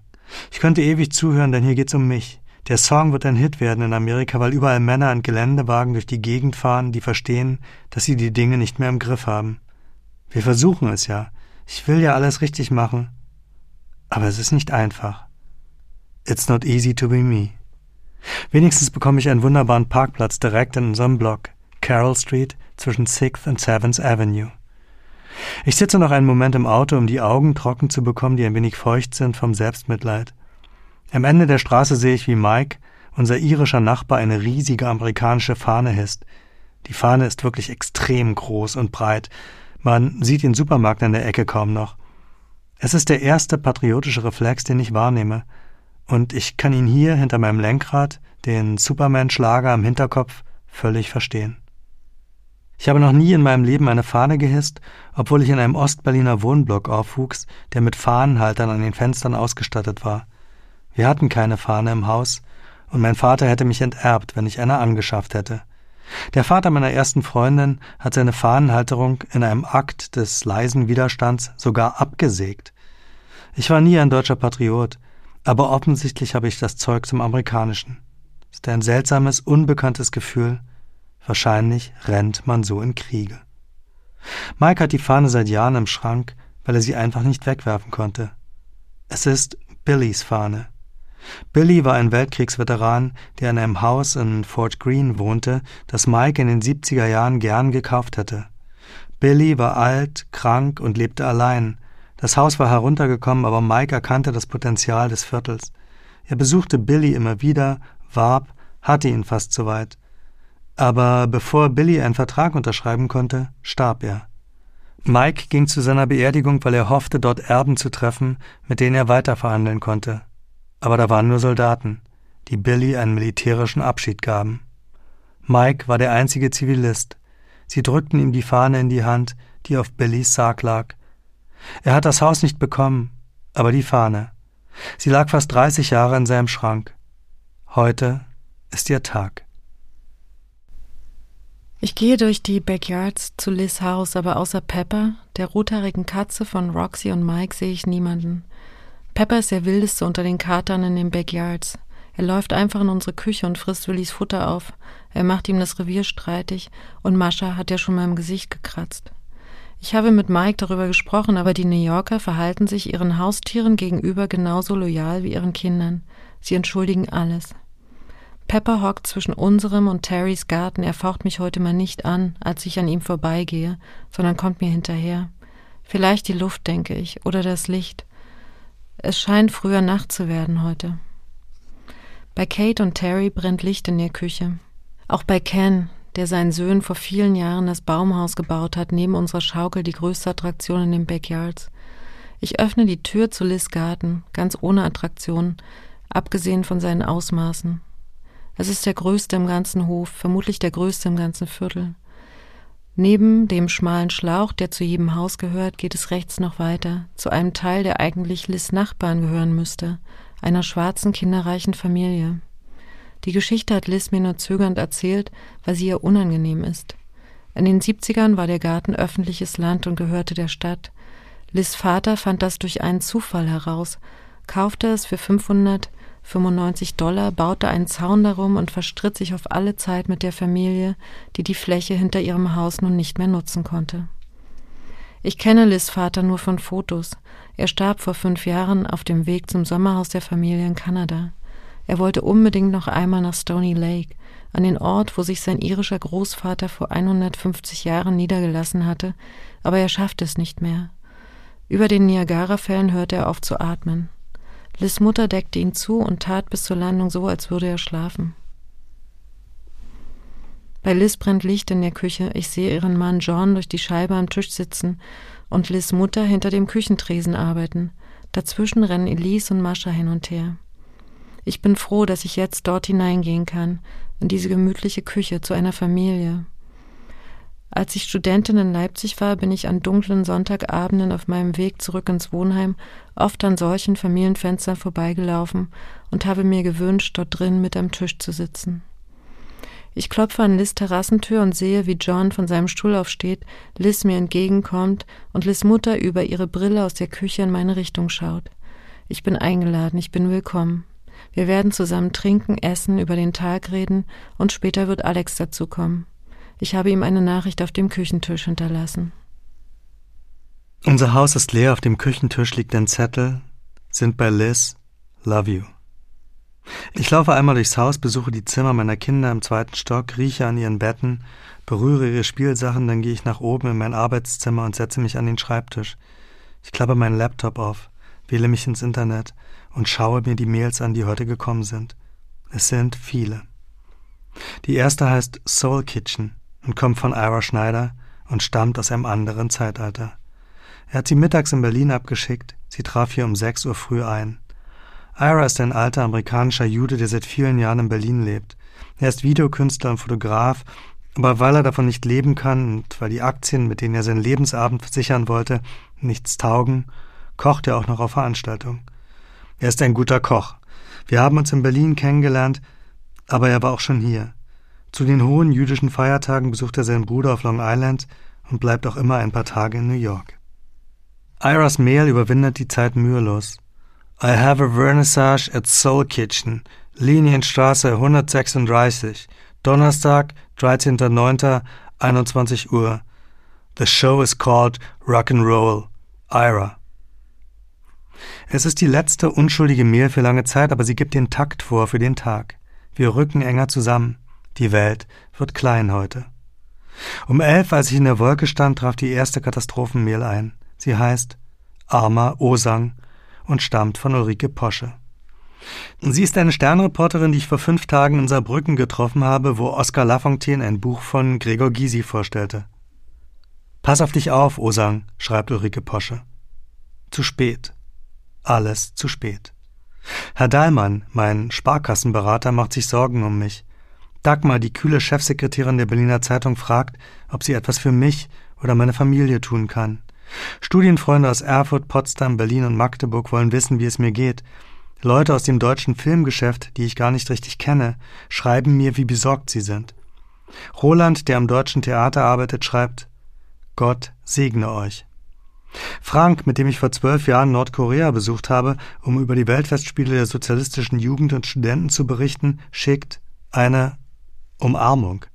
S7: Ich könnte ewig zuhören, denn hier geht's um mich. Der Song wird ein Hit werden in Amerika, weil überall Männer in Geländewagen durch die Gegend fahren, die verstehen, dass sie die Dinge nicht mehr im Griff haben. Wir versuchen es ja. Ich will ja alles richtig machen. Aber es ist nicht einfach. It's not easy to be me. Wenigstens bekomme ich einen wunderbaren Parkplatz direkt in unserem Block, Carroll Street zwischen 6th und 7th Avenue. Ich sitze noch einen Moment im Auto, um die Augen trocken zu bekommen, die ein wenig feucht sind vom Selbstmitleid. Am Ende der Straße sehe ich, wie Mike, unser irischer Nachbar, eine riesige amerikanische Fahne hisst. Die Fahne ist wirklich extrem groß und breit. Man sieht den Supermarkt an der Ecke kaum noch. Es ist der erste patriotische Reflex, den ich wahrnehme und ich kann ihn hier hinter meinem Lenkrad, den Superman-Schlager im Hinterkopf, völlig verstehen. Ich habe noch nie in meinem Leben eine Fahne gehisst, obwohl ich in einem Ostberliner Wohnblock aufwuchs, der mit Fahnenhaltern an den Fenstern ausgestattet war. Wir hatten keine Fahne im Haus, und mein Vater hätte mich enterbt, wenn ich eine angeschafft hätte. Der Vater meiner ersten Freundin hat seine Fahnenhalterung in einem Akt des leisen Widerstands sogar abgesägt. Ich war nie ein deutscher Patriot, aber offensichtlich habe ich das Zeug zum Amerikanischen. Ist ein seltsames, unbekanntes Gefühl. Wahrscheinlich rennt man so in Kriege. Mike hat die Fahne seit Jahren im Schrank, weil er sie einfach nicht wegwerfen konnte. Es ist Billys Fahne. Billy war ein Weltkriegsveteran, der in einem Haus in Fort Greene wohnte, das Mike in den 70er Jahren gern gekauft hätte. Billy war alt, krank und lebte allein, das Haus war heruntergekommen, aber Mike erkannte das Potenzial des Viertels. Er besuchte Billy immer wieder, warb, hatte ihn fast so weit. Aber bevor Billy einen Vertrag unterschreiben konnte, starb er. Mike ging zu seiner Beerdigung, weil er hoffte, dort Erben zu treffen, mit denen er weiterverhandeln konnte. Aber da waren nur Soldaten. die Billy einen militärischen Abschied gaben. Mike war der einzige Zivilist. Sie drückten ihm die Fahne in die Hand, die auf Billys Sarg lag. Er hat das Haus nicht bekommen, aber die Fahne. Sie lag fast 30 Jahre in seinem Schrank. Heute ist ihr Tag.
S8: Ich gehe durch die Backyards zu Liz Haus, aber außer Pepper, der rothaarigen Katze von Roxy und Mike, sehe ich niemanden. Pepper ist der wildeste unter den Katern in den Backyards. Er läuft einfach in unsere Küche und frisst Willys Futter auf. Er macht ihm das Revier streitig und Mascha hat ja schon mal im Gesicht gekratzt. Ich habe mit Mike darüber gesprochen, aber die New Yorker verhalten sich ihren Haustieren gegenüber genauso loyal wie ihren Kindern. Sie entschuldigen alles. Pepper hockt zwischen unserem und Terrys Garten. Er faucht mich heute mal nicht an, als ich an ihm vorbeigehe, sondern kommt mir hinterher. Vielleicht die Luft, denke ich, oder das Licht. Es scheint früher Nacht zu werden heute. Bei Kate und Terry brennt Licht in der Küche. Auch bei Ken, der seinen Söhnen vor vielen Jahren das Baumhaus gebaut hat, neben unserer Schaukel die größte Attraktion in den Backyards. Ich öffne die Tür zu Liz Garten, ganz ohne Attraktion, abgesehen von seinen Ausmaßen. Es ist der größte im ganzen Hof, vermutlich der größte im ganzen Viertel. Neben dem schmalen Schlauch, der zu jedem Haus gehört, geht es rechts noch weiter, zu einem Teil, der eigentlich Liz Nachbarn gehören müsste, einer schwarzen, kinderreichen Familie. Die Geschichte hat Liz mir nur zögernd erzählt, weil sie ihr unangenehm ist. In den 70ern war der Garten öffentliches Land und gehörte der Stadt. Liz Vater fand das durch einen Zufall heraus, kaufte es für 500 95 Dollar, baute einen Zaun darum und verstritt sich auf alle Zeit mit der Familie, die die Fläche hinter ihrem Haus nun nicht mehr nutzen konnte. Ich kenne Liz Vater nur von Fotos. Er starb vor fünf Jahren auf dem Weg zum Sommerhaus der Familie in Kanada. Er wollte unbedingt noch einmal nach Stony Lake, an den Ort, wo sich sein irischer Großvater vor 150 Jahren niedergelassen hatte, aber er schaffte es nicht mehr. Über den Niagarafällen hörte er auf zu atmen. Liz Mutter deckte ihn zu und tat bis zur Landung so, als würde er schlafen. Bei Liz brennt Licht in der Küche. Ich sehe ihren Mann John durch die Scheibe am Tisch sitzen und Liz Mutter hinter dem Küchentresen arbeiten. Dazwischen rennen Elise und Mascha hin und her. Ich bin froh, dass ich jetzt dort hineingehen kann, in diese gemütliche Küche zu einer Familie. Als ich Studentin in Leipzig war, bin ich an dunklen Sonntagabenden auf meinem Weg zurück ins Wohnheim oft an solchen Familienfenstern vorbeigelaufen und habe mir gewünscht, dort drin mit am Tisch zu sitzen. Ich klopfe an Liz Terrassentür und sehe, wie John von seinem Stuhl aufsteht, Liz mir entgegenkommt und Liz Mutter über ihre Brille aus der Küche in meine Richtung schaut. Ich bin eingeladen, ich bin willkommen. Wir werden zusammen trinken, essen, über den Tag reden und später wird Alex dazukommen. Ich habe ihm eine Nachricht auf dem Küchentisch hinterlassen.
S7: Unser Haus ist leer, auf dem Küchentisch liegt ein Zettel, sind bei Liz, love you. Ich laufe einmal durchs Haus, besuche die Zimmer meiner Kinder im zweiten Stock, rieche an ihren Betten, berühre ihre Spielsachen, dann gehe ich nach oben in mein Arbeitszimmer und setze mich an den Schreibtisch. Ich klappe meinen Laptop auf, wähle mich ins Internet und schaue mir die Mails an, die heute gekommen sind. Es sind viele. Die erste heißt Soul Kitchen und kommt von Ira Schneider und stammt aus einem anderen Zeitalter. Er hat sie mittags in Berlin abgeschickt, sie traf hier um sechs Uhr früh ein. Ira ist ein alter amerikanischer Jude, der seit vielen Jahren in Berlin lebt. Er ist Videokünstler und Fotograf, aber weil er davon nicht leben kann und weil die Aktien, mit denen er seinen Lebensabend versichern wollte, nichts taugen, kocht er auch noch auf Veranstaltungen. Er ist ein guter Koch. Wir haben uns in Berlin kennengelernt, aber er war auch schon hier. Zu den hohen jüdischen Feiertagen besucht er seinen Bruder auf Long Island und bleibt auch immer ein paar Tage in New York. Iras Mail überwindet die Zeit mühelos. I have a vernissage at Soul Kitchen, Linienstraße 136, Donnerstag, 13.09., 21 Uhr. The show is called Rock and Roll. Ira. Es ist die letzte unschuldige Mail für lange Zeit, aber sie gibt den Takt vor für den Tag. Wir rücken enger zusammen. Die Welt wird klein heute. Um elf, als ich in der Wolke stand, traf die erste Katastrophenmail ein. Sie heißt Arma Osang und stammt von Ulrike Posche. Sie ist eine Sternreporterin, die ich vor fünf Tagen in Saarbrücken getroffen habe, wo Oskar Lafontaine ein Buch von Gregor Gysi vorstellte. Pass auf dich auf, Osang, schreibt Ulrike Posche. Zu spät. Alles zu spät. Herr Dahlmann, mein Sparkassenberater, macht sich Sorgen um mich. Dagmar, die kühle Chefsekretärin der Berliner Zeitung, fragt, ob sie etwas für mich oder meine Familie tun kann. Studienfreunde aus Erfurt, Potsdam, Berlin und Magdeburg wollen wissen, wie es mir geht. Leute aus dem deutschen Filmgeschäft, die ich gar nicht richtig kenne, schreiben mir, wie besorgt sie sind. Roland, der am deutschen Theater arbeitet, schreibt Gott segne euch. Frank, mit dem ich vor zwölf Jahren Nordkorea besucht habe, um über die Weltfestspiele der sozialistischen Jugend und Studenten zu berichten, schickt eine Umarmung.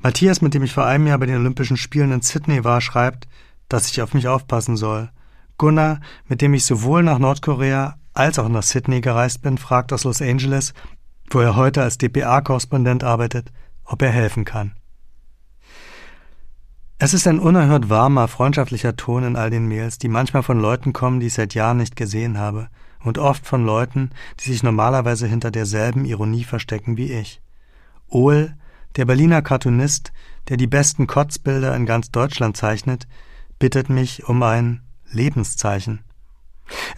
S7: Matthias, mit dem ich vor einem Jahr bei den Olympischen Spielen in Sydney war, schreibt, dass ich auf mich aufpassen soll. Gunnar, mit dem ich sowohl nach Nordkorea als auch nach Sydney gereist bin, fragt aus Los Angeles, wo er heute als DPA-Korrespondent arbeitet, ob er helfen kann. Es ist ein unerhört warmer, freundschaftlicher Ton in all den Mails, die manchmal von Leuten kommen, die ich seit Jahren nicht gesehen habe, und oft von Leuten, die sich normalerweise hinter derselben Ironie verstecken wie ich. Ohl, der Berliner Cartoonist, der die besten Kotzbilder in ganz Deutschland zeichnet, bittet mich um ein Lebenszeichen.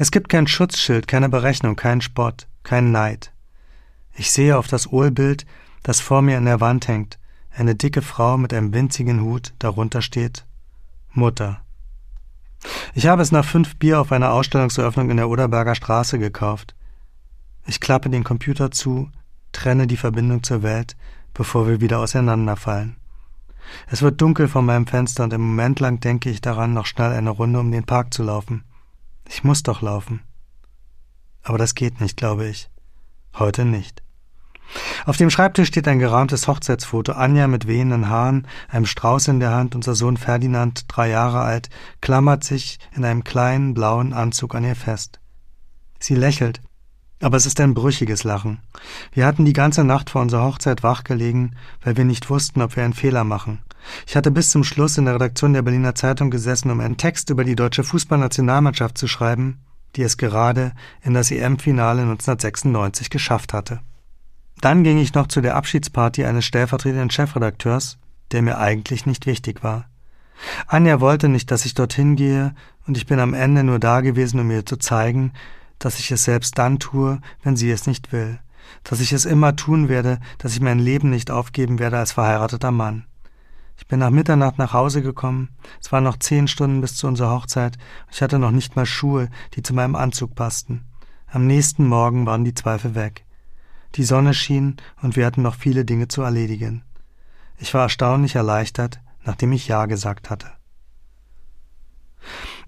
S7: Es gibt kein Schutzschild, keine Berechnung, keinen Spott, keinen Neid. Ich sehe auf das Ohlbild, das vor mir in der Wand hängt, eine dicke Frau mit einem winzigen Hut, darunter steht Mutter. Ich habe es nach fünf Bier auf einer Ausstellungseröffnung in der Oderberger Straße gekauft. Ich klappe den Computer zu, trenne die Verbindung zur Welt, bevor wir wieder auseinanderfallen. Es wird dunkel vor meinem Fenster und im Moment lang denke ich daran, noch schnell eine Runde um den Park zu laufen. Ich muss doch laufen. Aber das geht nicht, glaube ich. Heute nicht. Auf dem Schreibtisch steht ein gerahmtes Hochzeitsfoto. Anja mit wehenden Haaren, einem Strauß in der Hand, unser Sohn Ferdinand, drei Jahre alt, klammert sich in einem kleinen blauen Anzug an ihr fest. Sie lächelt, aber es ist ein brüchiges Lachen. Wir hatten die ganze Nacht vor unserer Hochzeit wachgelegen, weil wir nicht wussten, ob wir einen Fehler machen. Ich hatte bis zum Schluss in der Redaktion der Berliner Zeitung gesessen, um einen Text über die deutsche Fußballnationalmannschaft zu schreiben, die es gerade in das EM-Finale 1996 geschafft hatte. Dann ging ich noch zu der Abschiedsparty eines stellvertretenden Chefredakteurs, der mir eigentlich nicht wichtig war. Anja wollte nicht, dass ich dorthin gehe, und ich bin am Ende nur da gewesen, um ihr zu zeigen, dass ich es selbst dann tue, wenn sie es nicht will, dass ich es immer tun werde, dass ich mein Leben nicht aufgeben werde als verheirateter Mann. Ich bin nach Mitternacht nach Hause gekommen, es waren noch zehn Stunden bis zu unserer Hochzeit, ich hatte noch nicht mal Schuhe, die zu meinem Anzug passten. Am nächsten Morgen waren die Zweifel weg. Die Sonne schien und wir hatten noch viele Dinge zu erledigen. Ich war erstaunlich erleichtert, nachdem ich Ja gesagt hatte.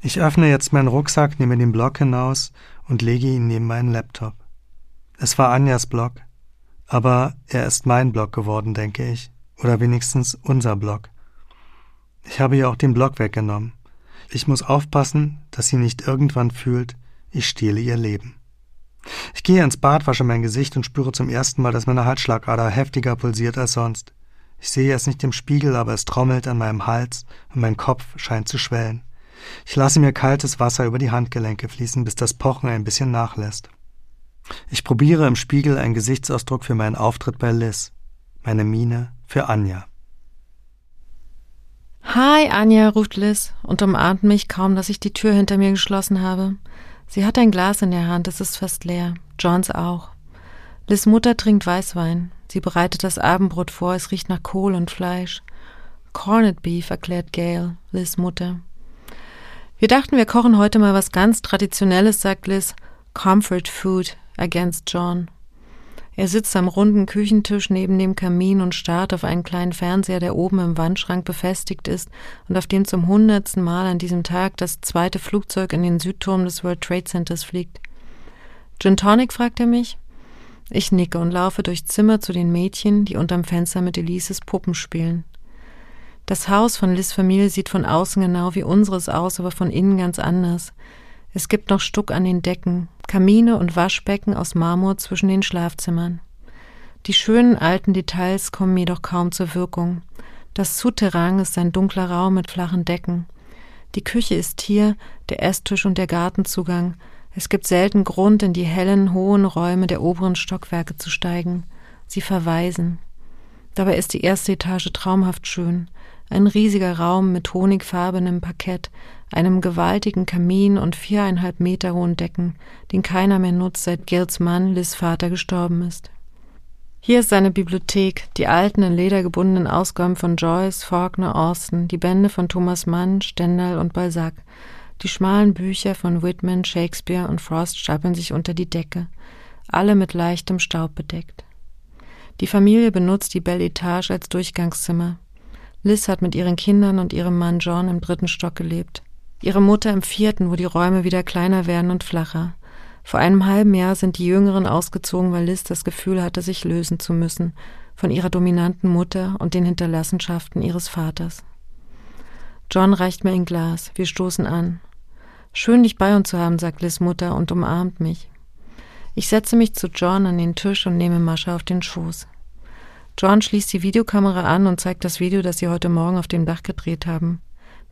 S7: Ich öffne jetzt meinen Rucksack, nehme den Block hinaus und lege ihn neben meinen Laptop. Es war Anjas Block, aber er ist mein Block geworden, denke ich, oder wenigstens unser Block. Ich habe ihr auch den Block weggenommen. Ich muss aufpassen, dass sie nicht irgendwann fühlt, ich stehle ihr Leben. Ich gehe ins Bad, wasche mein Gesicht und spüre zum ersten Mal, dass meine Halsschlagader heftiger pulsiert als sonst. Ich sehe es nicht im Spiegel, aber es trommelt an meinem Hals und mein Kopf scheint zu schwellen. Ich lasse mir kaltes Wasser über die Handgelenke fließen, bis das Pochen ein bisschen nachlässt. Ich probiere im Spiegel einen Gesichtsausdruck für meinen Auftritt bei Liz, meine Miene für Anja.
S8: Hi, Anja, ruft Liz und umarmt mich kaum, dass ich die Tür hinter mir geschlossen habe. Sie hat ein Glas in der Hand, es ist fast leer. Johns auch. Liz Mutter trinkt Weißwein. Sie bereitet das Abendbrot vor, es riecht nach Kohl und Fleisch. Corned Beef, erklärt Gail, Liz Mutter. Wir dachten, wir kochen heute mal was ganz Traditionelles, sagt Liz. Comfort Food, ergänzt John. Er sitzt am runden Küchentisch neben dem Kamin und starrt auf einen kleinen Fernseher, der oben im Wandschrank befestigt ist und auf dem zum hundertsten Mal an diesem Tag das zweite Flugzeug in den Südturm des World Trade Centers fliegt. Gin Tonic, fragt er mich. Ich nicke und laufe durchs Zimmer zu den Mädchen, die unterm Fenster mit Elises Puppen spielen. Das Haus von Liz Familie sieht von außen genau wie unseres aus, aber von innen ganz anders. Es gibt noch Stuck an den Decken, Kamine und Waschbecken aus Marmor zwischen den Schlafzimmern. Die schönen alten Details kommen jedoch kaum zur Wirkung. Das Souterrain ist ein dunkler Raum mit flachen Decken. Die Küche ist hier, der Esstisch und der Gartenzugang. Es gibt selten Grund, in die hellen, hohen Räume der oberen Stockwerke zu steigen. Sie verweisen. Dabei ist die erste Etage traumhaft schön. Ein riesiger Raum mit honigfarbenem Parkett, einem gewaltigen Kamin und viereinhalb Meter hohen Decken, den keiner mehr nutzt, seit Gils Mann, Liz Vater, gestorben ist. Hier ist seine Bibliothek, die alten in Leder gebundenen Ausgaben von Joyce, Faulkner, Austin, die Bände von Thomas Mann, Stendhal und Balzac. Die schmalen Bücher von Whitman, Shakespeare und Frost stapeln sich unter die Decke, alle mit leichtem Staub bedeckt. Die Familie benutzt die Belle Etage als Durchgangszimmer. Liz hat mit ihren Kindern und ihrem Mann John im dritten Stock gelebt. Ihre Mutter im vierten, wo die Räume wieder kleiner werden und flacher. Vor einem halben Jahr sind die Jüngeren ausgezogen, weil Liz das Gefühl hatte, sich lösen zu müssen von ihrer dominanten Mutter und den Hinterlassenschaften ihres Vaters. John reicht mir ein Glas. Wir stoßen an. Schön, dich bei uns zu haben, sagt Liz Mutter und umarmt mich. Ich setze mich zu John an den Tisch und nehme Mascha auf den Schoß. John schließt die Videokamera an und zeigt das Video, das sie heute Morgen auf dem Dach gedreht haben.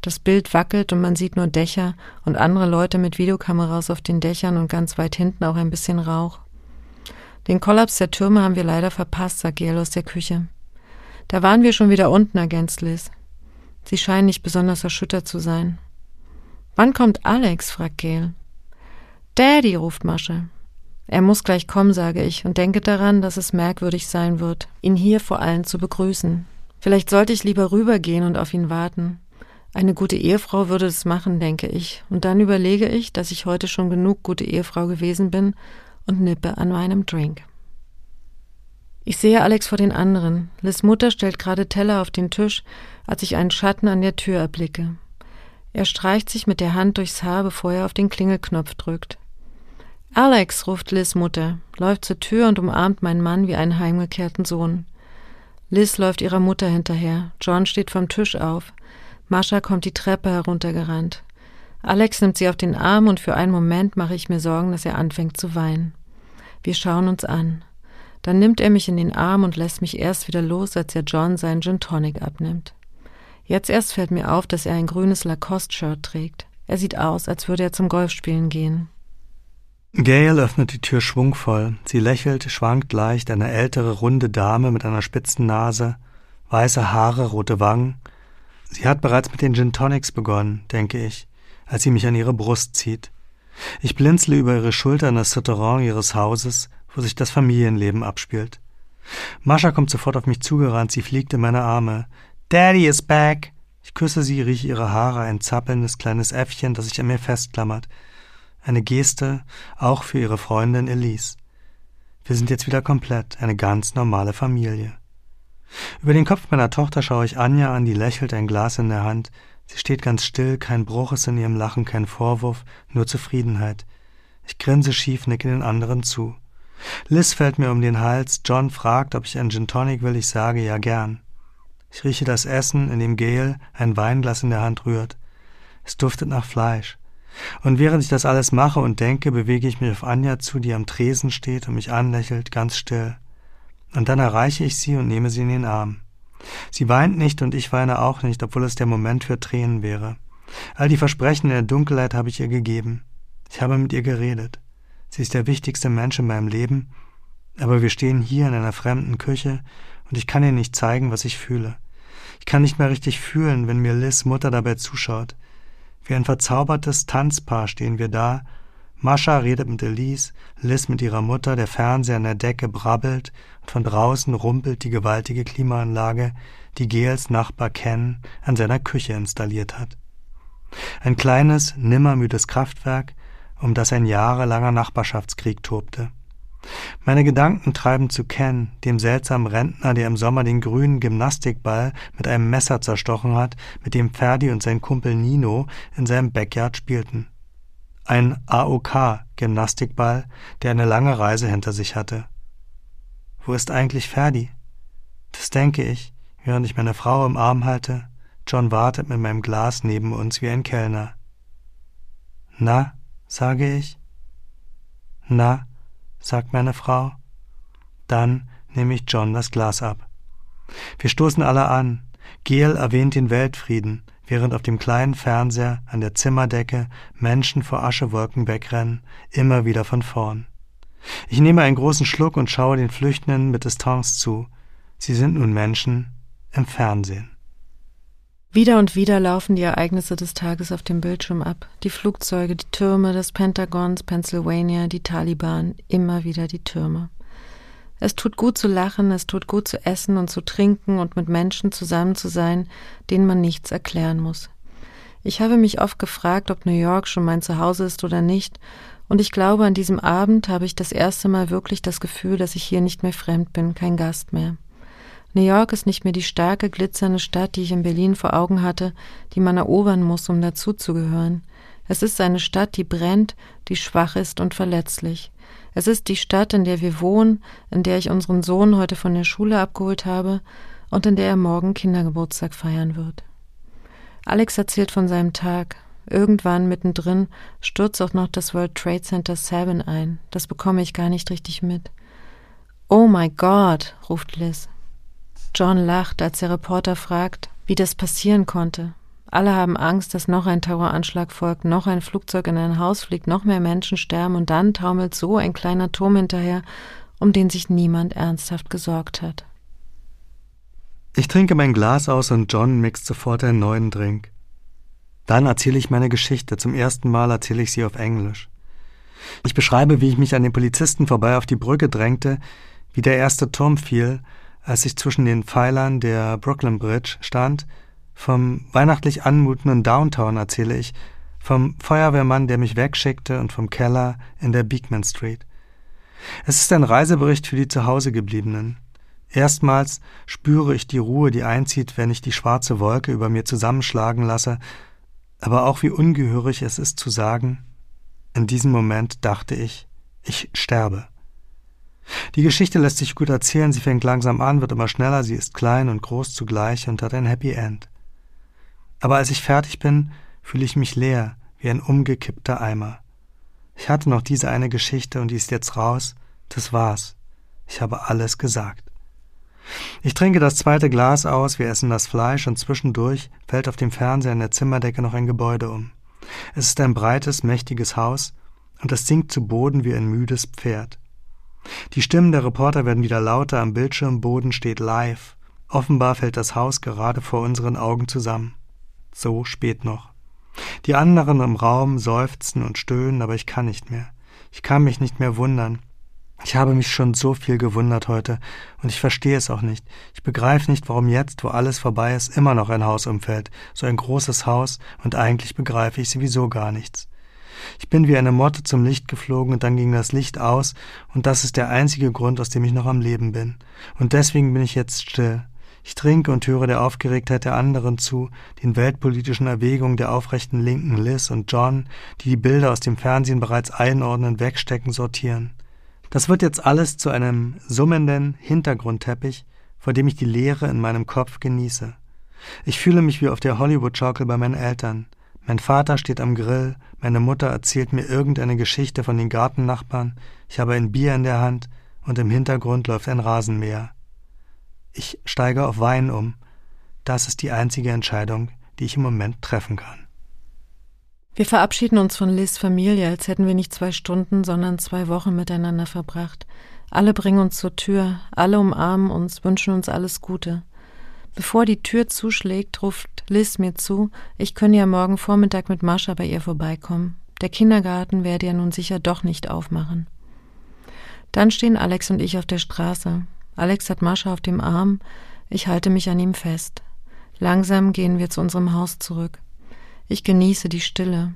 S8: Das Bild wackelt und man sieht nur Dächer und andere Leute mit Videokameras auf den Dächern und ganz weit hinten auch ein bisschen Rauch. Den Kollaps der Türme haben wir leider verpasst, sagt Gail aus der Küche. Da waren wir schon wieder unten, ergänzt Liz. Sie scheinen nicht besonders erschüttert zu sein. Wann kommt Alex? fragt Gail. Daddy, ruft Masche. Er muss gleich kommen, sage ich, und denke daran, dass es merkwürdig sein wird, ihn hier vor allen zu begrüßen. Vielleicht sollte ich lieber rübergehen und auf ihn warten. Eine gute Ehefrau würde es machen, denke ich, und dann überlege ich, dass ich heute schon genug gute Ehefrau gewesen bin und nippe an meinem Drink. Ich sehe Alex vor den anderen. Liz Mutter stellt gerade Teller auf den Tisch, als ich einen Schatten an der Tür erblicke. Er streicht sich mit der Hand durchs Haar, bevor er auf den Klingelknopf drückt. Alex, ruft Liz Mutter, läuft zur Tür und umarmt meinen Mann wie einen heimgekehrten Sohn. Liz läuft ihrer Mutter hinterher. John steht vom Tisch auf. Mascha kommt die Treppe heruntergerannt. Alex nimmt sie auf den Arm und für einen Moment mache ich mir Sorgen, dass er anfängt zu weinen. Wir schauen uns an. Dann nimmt er mich in den Arm und lässt mich erst wieder los, als er John seinen Gin Tonic abnimmt. Jetzt erst fällt mir auf, dass er ein grünes Lacoste-Shirt trägt. Er sieht aus, als würde er zum Golfspielen gehen.
S7: Gail öffnet die Tür schwungvoll. Sie lächelt, schwankt leicht, eine ältere, runde Dame mit einer spitzen Nase, weiße Haare, rote Wangen, Sie hat bereits mit den Gin Tonics begonnen, denke ich, als sie mich an ihre Brust zieht. Ich blinzle über ihre Schulter in das Souterrain ihres Hauses, wo sich das Familienleben abspielt. Mascha kommt sofort auf mich zugerannt, sie fliegt in meine Arme. Daddy is back! Ich küsse sie, rieche ihre Haare, ein zappelndes kleines Äffchen, das sich an mir festklammert. Eine Geste, auch für ihre Freundin Elise. Wir sind jetzt wieder komplett, eine ganz normale Familie. Über den Kopf meiner Tochter schaue ich Anja an, die lächelt, ein Glas in der Hand. Sie steht ganz still, kein Bruch ist in ihrem Lachen, kein Vorwurf, nur Zufriedenheit. Ich grinse schief, nicke den anderen zu. Liz fällt mir um den Hals, John fragt, ob ich ein Gin Tonic will, ich sage ja gern. Ich rieche das Essen, in dem Gail ein Weinglas in der Hand rührt. Es duftet nach Fleisch. Und während ich das alles mache und denke, bewege ich mich auf Anja zu, die am Tresen steht und mich anlächelt, ganz still. Und dann erreiche ich sie und nehme sie in den Arm. Sie weint nicht und ich weine auch nicht, obwohl es der Moment für Tränen wäre. All die Versprechen in der Dunkelheit habe ich ihr gegeben. Ich habe mit ihr geredet. Sie ist der wichtigste Mensch in meinem Leben, aber wir stehen hier in einer fremden Küche und ich kann ihr nicht zeigen, was ich fühle. Ich kann nicht mehr richtig fühlen, wenn mir Liz Mutter dabei zuschaut. Wie ein verzaubertes Tanzpaar stehen wir da Mascha redet mit Elise, Liz mit ihrer Mutter, der Fernseher an der Decke brabbelt und von draußen rumpelt die gewaltige Klimaanlage, die Gels Nachbar Ken an seiner Küche installiert hat. Ein kleines, nimmermüdes Kraftwerk, um das ein jahrelanger Nachbarschaftskrieg tobte. Meine Gedanken treiben zu Ken, dem seltsamen Rentner, der im Sommer den grünen Gymnastikball mit einem Messer zerstochen hat, mit dem Ferdi und sein Kumpel Nino in seinem Backyard spielten. Ein AOK-Gymnastikball, der eine lange Reise hinter sich hatte. Wo ist eigentlich Ferdi? Das denke ich, während ich meine Frau im Arm halte. John wartet mit meinem Glas neben uns wie ein Kellner. Na, sage ich. Na, sagt meine Frau. Dann nehme ich John das Glas ab. Wir stoßen alle an. Gel erwähnt den Weltfrieden, während auf dem kleinen Fernseher an der Zimmerdecke Menschen vor Aschewolken wegrennen, immer wieder von vorn. Ich nehme einen großen Schluck und schaue den Flüchtenden mit Distanz zu. Sie sind nun Menschen im Fernsehen.
S8: Wieder und wieder laufen die Ereignisse des Tages auf dem Bildschirm ab. Die Flugzeuge, die Türme des Pentagons, Pennsylvania, die Taliban, immer wieder die Türme. Es tut gut zu lachen, es tut gut zu essen und zu trinken und mit Menschen zusammen zu sein, denen man nichts erklären muss. Ich habe mich oft gefragt, ob New York schon mein Zuhause ist oder nicht, und ich glaube, an diesem Abend habe ich das erste Mal wirklich das Gefühl, dass ich hier nicht mehr fremd bin, kein Gast mehr. New York ist nicht mehr die starke, glitzernde Stadt, die ich in Berlin vor Augen hatte, die man erobern muss, um dazuzugehören. Es ist eine Stadt, die brennt, die schwach ist und verletzlich. Es ist die Stadt, in der wir wohnen, in der ich unseren Sohn heute von der Schule abgeholt habe und in der er morgen Kindergeburtstag feiern wird. Alex erzählt von seinem Tag. Irgendwann mittendrin stürzt auch noch das World Trade Center 7 ein. Das bekomme ich gar nicht richtig mit. Oh my God, ruft Liz. John lacht, als der Reporter fragt, wie das passieren konnte. Alle haben Angst, dass noch ein Terroranschlag folgt, noch ein Flugzeug in ein Haus fliegt, noch mehr Menschen sterben und dann taumelt so ein kleiner Turm hinterher, um den sich niemand ernsthaft gesorgt hat.
S7: Ich trinke mein Glas aus und John mixt sofort einen neuen Drink. Dann erzähle ich meine Geschichte. Zum ersten Mal erzähle ich sie auf Englisch. Ich beschreibe, wie ich mich an den Polizisten vorbei auf die Brücke drängte, wie der erste Turm fiel als ich zwischen den Pfeilern der Brooklyn Bridge stand, vom weihnachtlich anmutenden Downtown erzähle ich, vom Feuerwehrmann, der mich wegschickte und vom Keller in der Beekman Street. Es ist ein Reisebericht für die Zuhausegebliebenen. Erstmals spüre ich die Ruhe, die einzieht, wenn ich die schwarze Wolke über mir zusammenschlagen lasse, aber auch wie ungehörig es ist zu sagen, in diesem Moment dachte ich, ich sterbe. Die Geschichte lässt sich gut erzählen, sie fängt langsam an, wird immer schneller, sie ist klein und groß zugleich und hat ein Happy End. Aber als ich fertig bin, fühle ich mich leer, wie ein umgekippter Eimer. Ich hatte noch diese eine Geschichte und die ist jetzt raus, das war's. Ich habe alles gesagt. Ich trinke das zweite Glas aus, wir essen das Fleisch und zwischendurch fällt auf dem Fernseher in der Zimmerdecke noch ein Gebäude um. Es ist ein breites, mächtiges Haus und es sinkt zu Boden wie ein müdes Pferd. Die Stimmen der Reporter werden wieder lauter, am Bildschirmboden steht live. Offenbar fällt das Haus gerade vor unseren Augen zusammen. So spät noch. Die anderen im Raum seufzen und stöhnen, aber ich kann nicht mehr. Ich kann mich nicht mehr wundern. Ich habe mich schon so viel gewundert heute, und ich verstehe es auch nicht. Ich begreife nicht, warum jetzt, wo alles vorbei ist, immer noch ein Haus umfällt, so ein großes Haus, und eigentlich begreife ich sowieso gar nichts. Ich bin wie eine Motte zum Licht geflogen und dann ging das Licht aus und das ist der einzige Grund, aus dem ich noch am Leben bin. Und deswegen bin ich jetzt still. Ich trinke und höre der Aufgeregtheit der anderen zu, den weltpolitischen Erwägungen der aufrechten Linken Liz und John, die die Bilder aus dem Fernsehen bereits einordnen, wegstecken, sortieren. Das wird jetzt alles zu einem summenden Hintergrundteppich, vor dem ich die Leere in meinem Kopf genieße. Ich fühle mich wie auf der Hollywood-Schaukel bei meinen Eltern. Mein Vater steht am Grill, meine Mutter erzählt mir irgendeine Geschichte von den Gartennachbarn, ich habe ein Bier in der Hand und im Hintergrund läuft ein Rasenmäher. Ich steige auf Wein um. Das ist die einzige Entscheidung, die ich im Moment treffen kann.
S8: Wir verabschieden uns von Liz Familie, als hätten wir nicht zwei Stunden, sondern zwei Wochen miteinander verbracht. Alle bringen uns zur Tür, alle umarmen uns, wünschen uns alles Gute. Bevor die Tür zuschlägt, ruft Liz mir zu, ich könne ja morgen Vormittag mit Mascha bei ihr vorbeikommen. Der Kindergarten werde ja nun sicher doch nicht aufmachen. Dann stehen Alex und ich auf der Straße. Alex hat Mascha auf dem Arm, ich halte mich an ihm fest. Langsam gehen wir zu unserem Haus zurück. Ich genieße die Stille.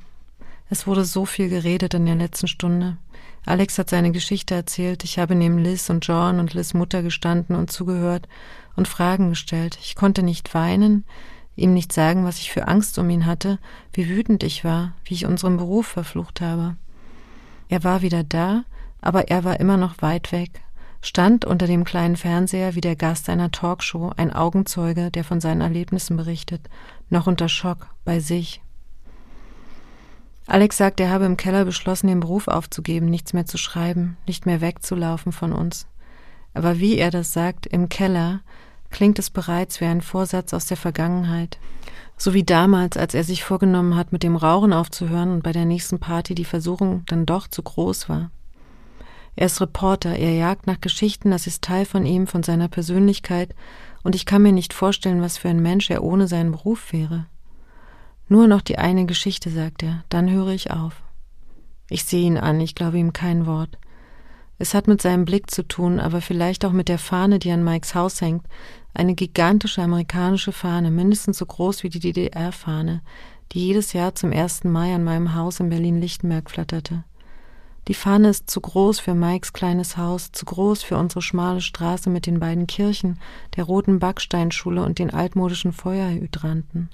S8: Es wurde so viel geredet in der letzten Stunde. Alex hat seine Geschichte erzählt, ich habe neben Liz und John und Liz Mutter gestanden und zugehört und Fragen gestellt. Ich konnte nicht weinen, ihm nicht sagen, was ich für Angst um ihn hatte, wie wütend ich war, wie ich unseren Beruf verflucht habe. Er war wieder da, aber er war immer noch weit weg, stand unter dem kleinen Fernseher wie der Gast einer Talkshow, ein Augenzeuge, der von seinen Erlebnissen berichtet, noch unter Schock, bei sich. Alex sagt, er habe im Keller beschlossen, den Beruf aufzugeben, nichts mehr zu schreiben, nicht mehr wegzulaufen von uns. Aber wie er das sagt, im Keller, klingt es bereits wie ein Vorsatz aus der Vergangenheit. So wie damals, als er sich vorgenommen hat, mit dem Rauchen aufzuhören und bei der nächsten Party die Versuchung dann doch zu groß war. Er ist Reporter, er jagt nach Geschichten, das ist Teil von ihm, von seiner Persönlichkeit, und ich kann mir nicht vorstellen, was für ein Mensch er ohne seinen Beruf wäre. Nur noch die eine Geschichte, sagt er, dann höre ich auf. Ich sehe ihn an, ich glaube ihm kein Wort. Es hat mit seinem Blick zu tun, aber vielleicht auch mit der Fahne, die an Mikes Haus hängt, eine gigantische amerikanische Fahne, mindestens so groß wie die DDR-Fahne, die jedes Jahr zum 1. Mai an meinem Haus in Berlin-Lichtenberg flatterte. Die Fahne ist zu groß für Mikes kleines Haus, zu groß für unsere schmale Straße mit den beiden Kirchen, der roten Backsteinschule und den altmodischen Feuerhydranten.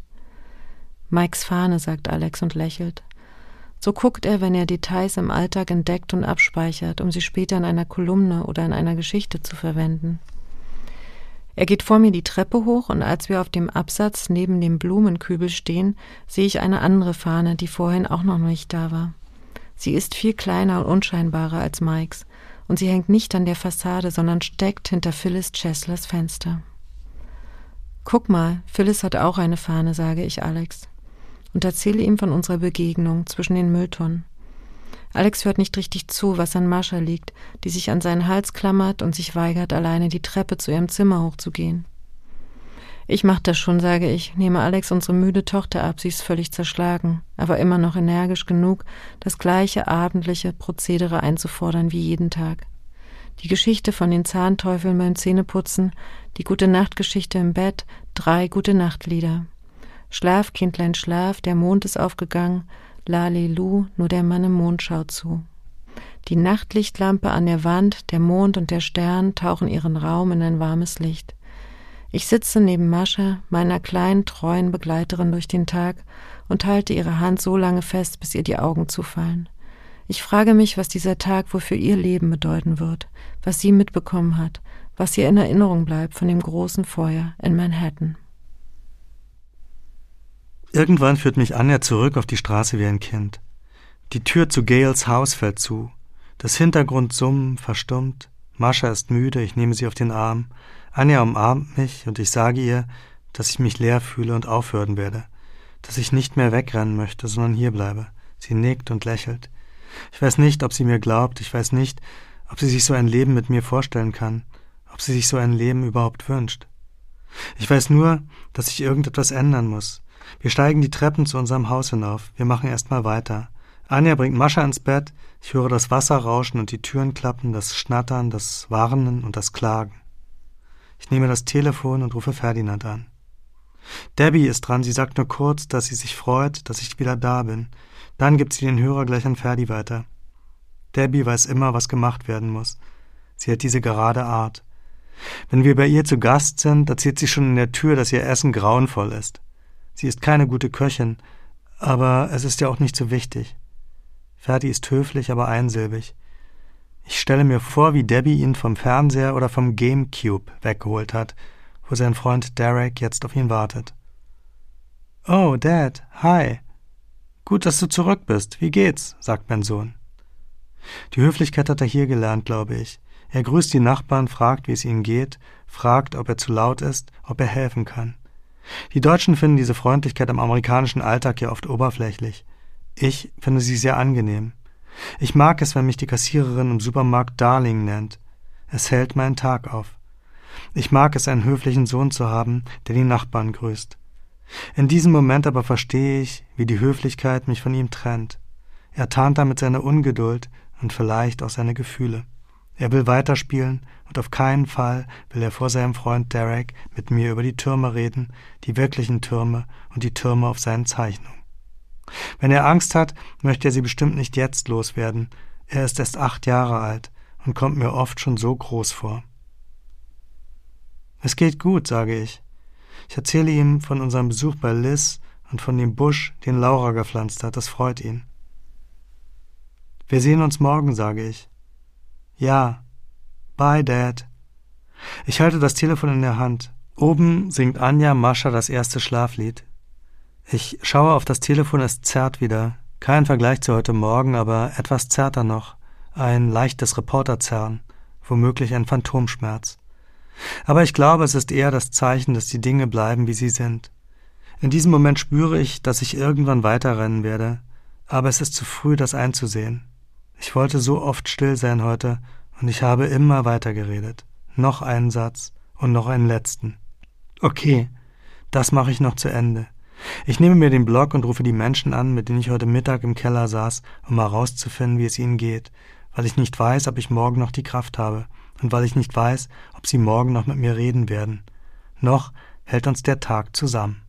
S8: Mikes Fahne, sagt Alex und lächelt. So guckt er, wenn er Details im Alltag entdeckt und abspeichert, um sie später in einer Kolumne oder in einer Geschichte zu verwenden. Er geht vor mir die Treppe hoch und als wir auf dem Absatz neben dem Blumenkübel stehen, sehe ich eine andere Fahne, die vorhin auch noch nicht da war. Sie ist viel kleiner und unscheinbarer als Mikes und sie hängt nicht an der Fassade, sondern steckt hinter Phyllis Cheslers Fenster. Guck mal, Phyllis hat auch eine Fahne, sage ich Alex und erzähle ihm von unserer Begegnung zwischen den Mülltonnen. Alex hört nicht richtig zu, was an Mascha liegt, die sich an seinen Hals klammert und sich weigert, alleine die Treppe zu ihrem Zimmer hochzugehen. Ich mach das schon, sage ich, nehme Alex unsere müde Tochter ab, sie ist völlig zerschlagen, aber immer noch energisch genug, das gleiche abendliche Prozedere einzufordern wie jeden Tag. Die Geschichte von den Zahnteufeln beim Zähneputzen, die gute Nachtgeschichte im Bett, drei gute Nachtlieder. Schlaf, Kindlein, schlaf, der Mond ist aufgegangen, Lalelu, nur der Mann im Mond schaut zu. Die Nachtlichtlampe an der Wand, der Mond und der Stern tauchen ihren Raum in ein warmes Licht. Ich sitze neben Mascha, meiner kleinen, treuen Begleiterin durch den Tag, und halte ihre Hand so lange fest, bis ihr die Augen zufallen. Ich frage mich, was dieser Tag wohl für ihr Leben bedeuten wird, was sie mitbekommen hat, was ihr in Erinnerung bleibt von dem großen Feuer in Manhattan.
S7: Irgendwann führt mich Anja zurück auf die Straße wie ein Kind. Die Tür zu Gales Haus fällt zu. Das Hintergrundsummen verstummt. Mascha ist müde, ich nehme sie auf den Arm. Anja umarmt mich und ich sage ihr, dass ich mich leer fühle und aufhören werde. Dass ich nicht mehr wegrennen möchte, sondern hier bleibe. Sie nickt und lächelt. Ich weiß nicht, ob sie mir glaubt, ich weiß nicht, ob sie sich so ein Leben mit mir vorstellen kann, ob sie sich so ein Leben überhaupt wünscht. Ich weiß nur, dass ich irgendetwas ändern muss, wir steigen die Treppen zu unserem Haus hinauf. Wir machen erstmal weiter. Anja bringt Mascha ins Bett. Ich höre das Wasser rauschen und die Türen klappen, das Schnattern, das Warnen und das Klagen. Ich nehme das Telefon und rufe Ferdinand an. Debbie ist dran. Sie sagt nur kurz, dass sie sich freut, dass ich wieder da bin. Dann gibt sie den Hörer gleich an Ferdi weiter. Debbie weiß immer, was gemacht werden muss. Sie hat diese gerade Art. Wenn wir bei ihr zu Gast sind, erzählt sie schon in der Tür, dass ihr Essen grauenvoll ist. Sie ist keine gute Köchin, aber es ist ja auch nicht so wichtig. Ferdi ist höflich, aber einsilbig. Ich stelle mir vor, wie Debbie ihn vom Fernseher oder vom Gamecube weggeholt hat, wo sein Freund Derek jetzt auf ihn wartet. Oh, Dad, hi. Gut, dass du zurück bist. Wie geht's? sagt mein Sohn. Die Höflichkeit hat er hier gelernt, glaube ich. Er grüßt die Nachbarn, fragt, wie es ihnen geht, fragt, ob er zu laut ist, ob er helfen kann. Die Deutschen finden diese Freundlichkeit im amerikanischen Alltag ja oft oberflächlich. Ich finde sie sehr angenehm. Ich mag es, wenn mich die Kassiererin im Supermarkt Darling nennt. Es hält meinen Tag auf. Ich mag es, einen höflichen Sohn zu haben, der die Nachbarn grüßt. In diesem Moment aber verstehe ich, wie die Höflichkeit mich von ihm trennt. Er tarnt damit seine Ungeduld und vielleicht auch seine Gefühle. Er will weiterspielen und auf keinen Fall will er vor seinem Freund Derek mit mir über die Türme reden, die wirklichen Türme und die Türme auf seinen Zeichnungen. Wenn er Angst hat, möchte er sie bestimmt nicht jetzt loswerden. Er ist erst acht Jahre alt und kommt mir oft schon so groß vor. Es geht gut, sage ich. Ich erzähle ihm von unserem Besuch bei Liz und von dem Busch, den Laura gepflanzt hat. Das freut ihn. Wir sehen uns morgen, sage ich. Ja. Bye, Dad. Ich halte das Telefon in der Hand. Oben singt Anja Mascha das erste Schlaflied. Ich schaue auf das Telefon, es zerrt wieder. Kein Vergleich zu heute Morgen, aber etwas zerrter noch. Ein leichtes Reporterzerren, womöglich ein Phantomschmerz. Aber ich glaube, es ist eher das Zeichen, dass die Dinge bleiben, wie sie sind. In diesem Moment spüre ich, dass ich irgendwann weiterrennen werde, aber es ist zu früh, das einzusehen. Ich wollte so oft still sein heute, und ich habe immer weitergeredet. Noch einen Satz und noch einen letzten. Okay, das mache ich noch zu Ende. Ich nehme mir den Block und rufe die Menschen an, mit denen ich heute Mittag im Keller saß, um herauszufinden, wie es ihnen geht, weil ich nicht weiß, ob ich morgen noch die Kraft habe und weil ich nicht weiß, ob sie morgen noch mit mir reden werden. Noch hält uns der Tag zusammen.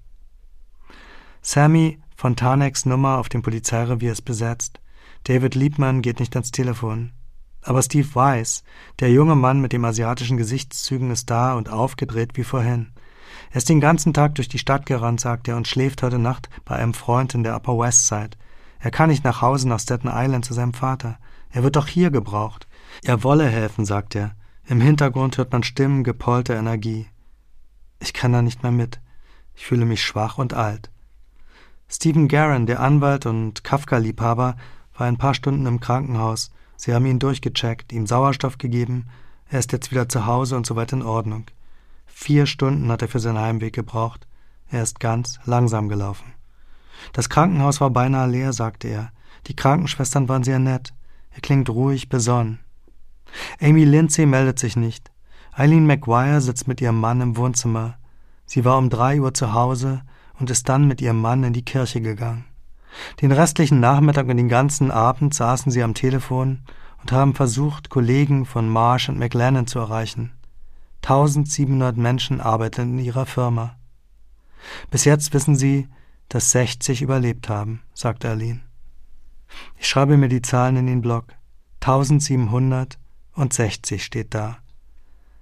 S7: Sammy Fontaneks Nummer auf dem Polizeirevier ist besetzt. David Liebmann geht nicht ans Telefon. Aber Steve Weiss, der junge Mann mit dem asiatischen Gesichtszügen, ist da und aufgedreht wie vorhin. Er ist den ganzen Tag durch die Stadt gerannt, sagt er, und schläft heute Nacht bei einem Freund in der Upper West Side. Er kann nicht nach Hause nach Staten Island zu seinem Vater. Er wird doch hier gebraucht. Er wolle helfen, sagt er. Im Hintergrund hört man Stimmen, Gepolter, Energie. Ich kann da nicht mehr mit. Ich fühle mich schwach und alt. Stephen Garren, der Anwalt und Kafka-Liebhaber, war ein paar Stunden im Krankenhaus. Sie haben ihn durchgecheckt, ihm Sauerstoff gegeben. Er ist jetzt wieder zu Hause und soweit in Ordnung. Vier Stunden hat er für seinen Heimweg gebraucht. Er ist ganz langsam gelaufen. Das Krankenhaus war beinahe leer, sagte er. Die Krankenschwestern waren sehr nett. Er klingt ruhig, besonnen. Amy Lindsay meldet sich nicht. Eileen McGuire sitzt mit ihrem Mann im Wohnzimmer. Sie war um drei Uhr zu Hause und ist dann mit ihrem Mann in die Kirche gegangen. Den restlichen Nachmittag und den ganzen Abend saßen sie am Telefon und haben versucht, Kollegen von Marsh und McLennan zu erreichen. 1700 Menschen arbeiten in ihrer Firma. Bis jetzt wissen sie, dass 60 überlebt haben, sagt Eileen. Ich schreibe mir die Zahlen in den Blog. 1700 und 60 steht da.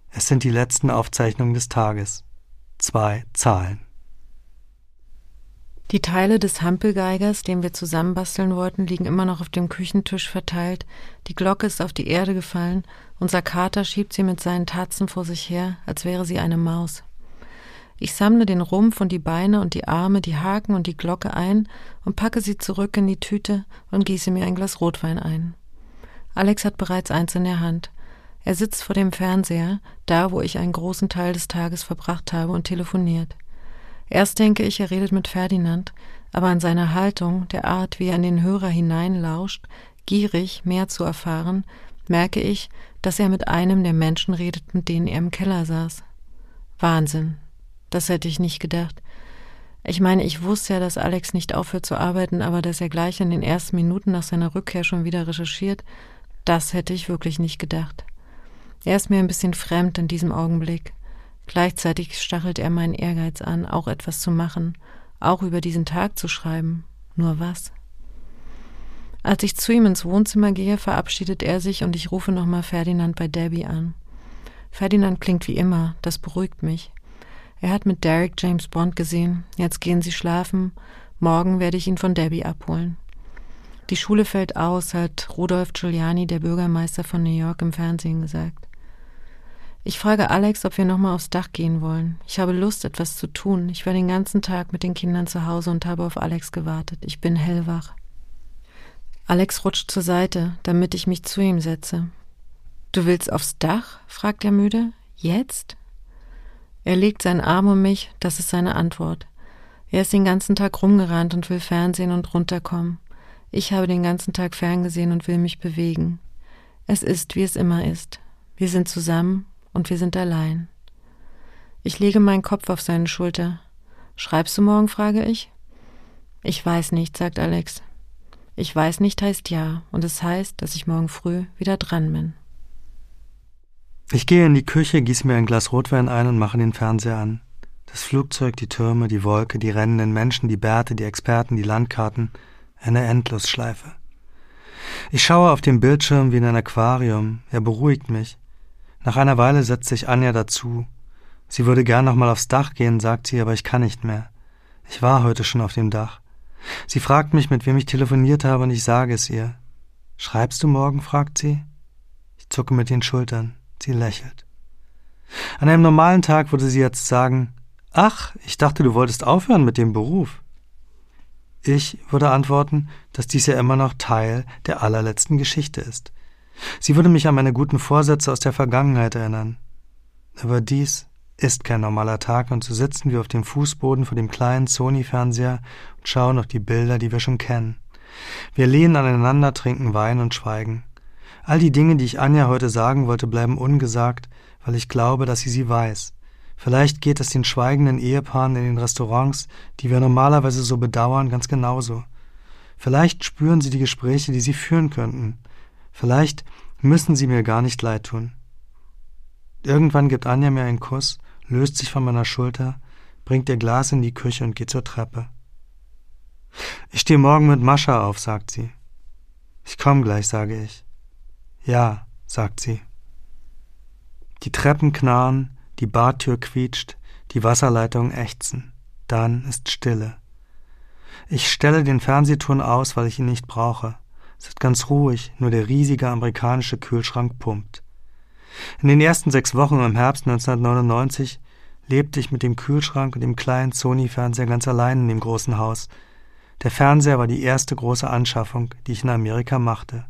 S7: Es sind die letzten Aufzeichnungen des Tages. Zwei Zahlen.
S8: Die Teile des Hampelgeigers, den wir zusammenbasteln wollten, liegen immer noch auf dem Küchentisch verteilt. Die Glocke ist auf die Erde gefallen. Unser Kater schiebt sie mit seinen Tatzen vor sich her, als wäre sie eine Maus. Ich sammle den Rumpf und die Beine und die Arme, die Haken und die Glocke ein und packe sie zurück in die Tüte und gieße mir ein Glas Rotwein ein. Alex hat bereits eins in der Hand. Er sitzt vor dem Fernseher, da wo ich einen großen Teil des Tages verbracht habe und telefoniert. Erst denke ich, er redet mit Ferdinand, aber an seiner Haltung, der Art, wie er in den Hörer hineinlauscht, gierig mehr zu erfahren, merke ich, dass er mit einem der Menschen redet, mit denen er im Keller saß. Wahnsinn. Das hätte ich nicht gedacht. Ich meine, ich wusste ja, dass Alex nicht aufhört zu arbeiten, aber dass er gleich in den ersten Minuten nach seiner Rückkehr schon wieder recherchiert, das hätte ich wirklich nicht gedacht. Er ist mir ein bisschen fremd in diesem Augenblick. Gleichzeitig stachelt er meinen Ehrgeiz an, auch etwas zu machen, auch über diesen Tag zu schreiben. Nur was? Als ich zu ihm ins Wohnzimmer gehe, verabschiedet er sich und ich rufe nochmal Ferdinand bei Debbie an. Ferdinand klingt wie immer, das beruhigt mich. Er hat mit Derek James Bond gesehen, jetzt gehen sie schlafen, morgen werde ich ihn von Debbie abholen. Die Schule fällt aus, hat Rudolf Giuliani, der Bürgermeister von New York, im Fernsehen gesagt. Ich frage Alex, ob wir nochmal aufs Dach gehen wollen. Ich habe Lust, etwas zu tun. Ich war den ganzen Tag mit den Kindern zu Hause und habe auf Alex gewartet. Ich bin hellwach. Alex rutscht zur Seite, damit ich mich zu ihm setze. Du willst aufs Dach? fragt er müde. Jetzt? Er legt seinen Arm um mich, das ist seine Antwort. Er ist den ganzen Tag rumgerannt und will Fernsehen und runterkommen. Ich habe den ganzen Tag ferngesehen und will mich bewegen. Es ist, wie es immer ist. Wir sind zusammen und wir sind allein. Ich lege meinen Kopf auf seine Schulter. Schreibst du morgen? frage ich. Ich weiß nicht, sagt Alex. Ich weiß nicht heißt ja, und es heißt, dass ich morgen früh wieder dran bin.
S7: Ich gehe in die Küche, gieße mir ein Glas Rotwein ein und mache den Fernseher an. Das Flugzeug, die Türme, die Wolke, die rennenden Menschen, die Bärte, die Experten, die Landkarten, eine Endlosschleife. Ich schaue auf den Bildschirm wie in ein Aquarium, er beruhigt mich. Nach einer Weile setzt sich Anja dazu. Sie würde gern noch mal aufs Dach gehen, sagt sie, aber ich kann nicht mehr. Ich war heute schon auf dem Dach. Sie fragt mich, mit wem ich telefoniert habe, und ich sage es ihr. Schreibst du morgen? fragt sie. Ich zucke mit den Schultern. Sie lächelt. An einem normalen Tag würde sie jetzt sagen, Ach, ich dachte, du wolltest aufhören mit dem Beruf. Ich würde antworten, dass dies ja immer noch Teil der allerletzten Geschichte ist. Sie würde mich an meine guten Vorsätze aus der Vergangenheit erinnern. Aber dies ist kein normaler Tag, und so sitzen wir auf dem Fußboden vor dem kleinen Sony-Fernseher und schauen auf die Bilder, die wir schon kennen. Wir lehnen aneinander, trinken Wein und schweigen. All die Dinge, die ich Anja heute sagen wollte, bleiben ungesagt, weil ich glaube, dass sie sie weiß. Vielleicht geht es den schweigenden Ehepaaren in den Restaurants, die wir normalerweise so bedauern, ganz genauso. Vielleicht spüren sie die Gespräche, die sie führen könnten. Vielleicht müssen sie mir gar nicht leid tun. Irgendwann gibt Anja mir einen Kuss, löst sich von meiner Schulter, bringt ihr Glas in die Küche und geht zur Treppe. Ich stehe morgen mit Mascha auf, sagt sie. Ich komm gleich, sage ich. Ja, sagt sie. Die Treppen knarren, die Badtür quietscht, die Wasserleitungen ächzen. Dann ist Stille. Ich stelle den Fernsehturm aus, weil ich ihn nicht brauche. Ist ganz ruhig, nur der riesige amerikanische Kühlschrank pumpt. In den ersten sechs Wochen im Herbst 1999 lebte ich mit dem Kühlschrank und dem kleinen Sony-Fernseher ganz allein in dem großen Haus. Der Fernseher war die erste große Anschaffung, die ich in Amerika machte.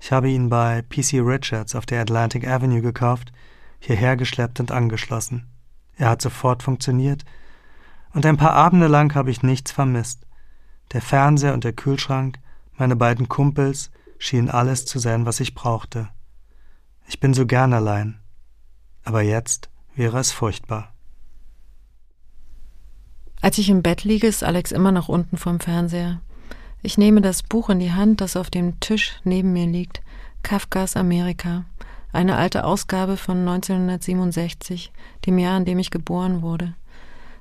S7: Ich habe ihn bei PC Richards auf der Atlantic Avenue gekauft, hierher geschleppt und angeschlossen. Er hat sofort funktioniert, und ein paar Abende lang habe ich nichts vermisst. Der Fernseher und der Kühlschrank, meine beiden Kumpels, schienen alles zu sein, was ich brauchte. Ich bin so gern allein. Aber jetzt wäre es furchtbar.
S8: Als ich im Bett liege, ist Alex immer noch unten vom Fernseher. Ich nehme das Buch in die Hand, das auf dem Tisch neben mir liegt. Kafkas Amerika. Eine alte Ausgabe von 1967, dem Jahr, in dem ich geboren wurde.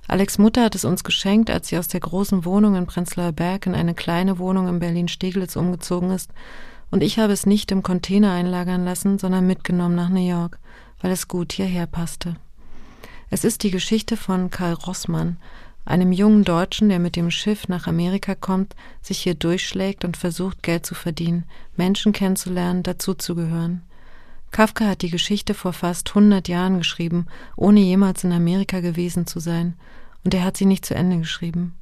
S8: Alex Mutter hat es uns geschenkt, als sie aus der großen Wohnung in Prenzlauer Berg in eine kleine Wohnung in Berlin-Steglitz umgezogen ist, und ich habe es nicht im Container einlagern lassen, sondern mitgenommen nach New York, weil es gut hierher passte. Es ist die Geschichte von Karl Rossmann, einem jungen Deutschen, der mit dem Schiff nach Amerika kommt, sich hier durchschlägt und versucht, Geld zu verdienen, Menschen kennenzulernen, dazuzugehören. Kafka hat die Geschichte vor fast hundert Jahren geschrieben, ohne jemals in Amerika gewesen zu sein, und er hat sie nicht zu Ende geschrieben.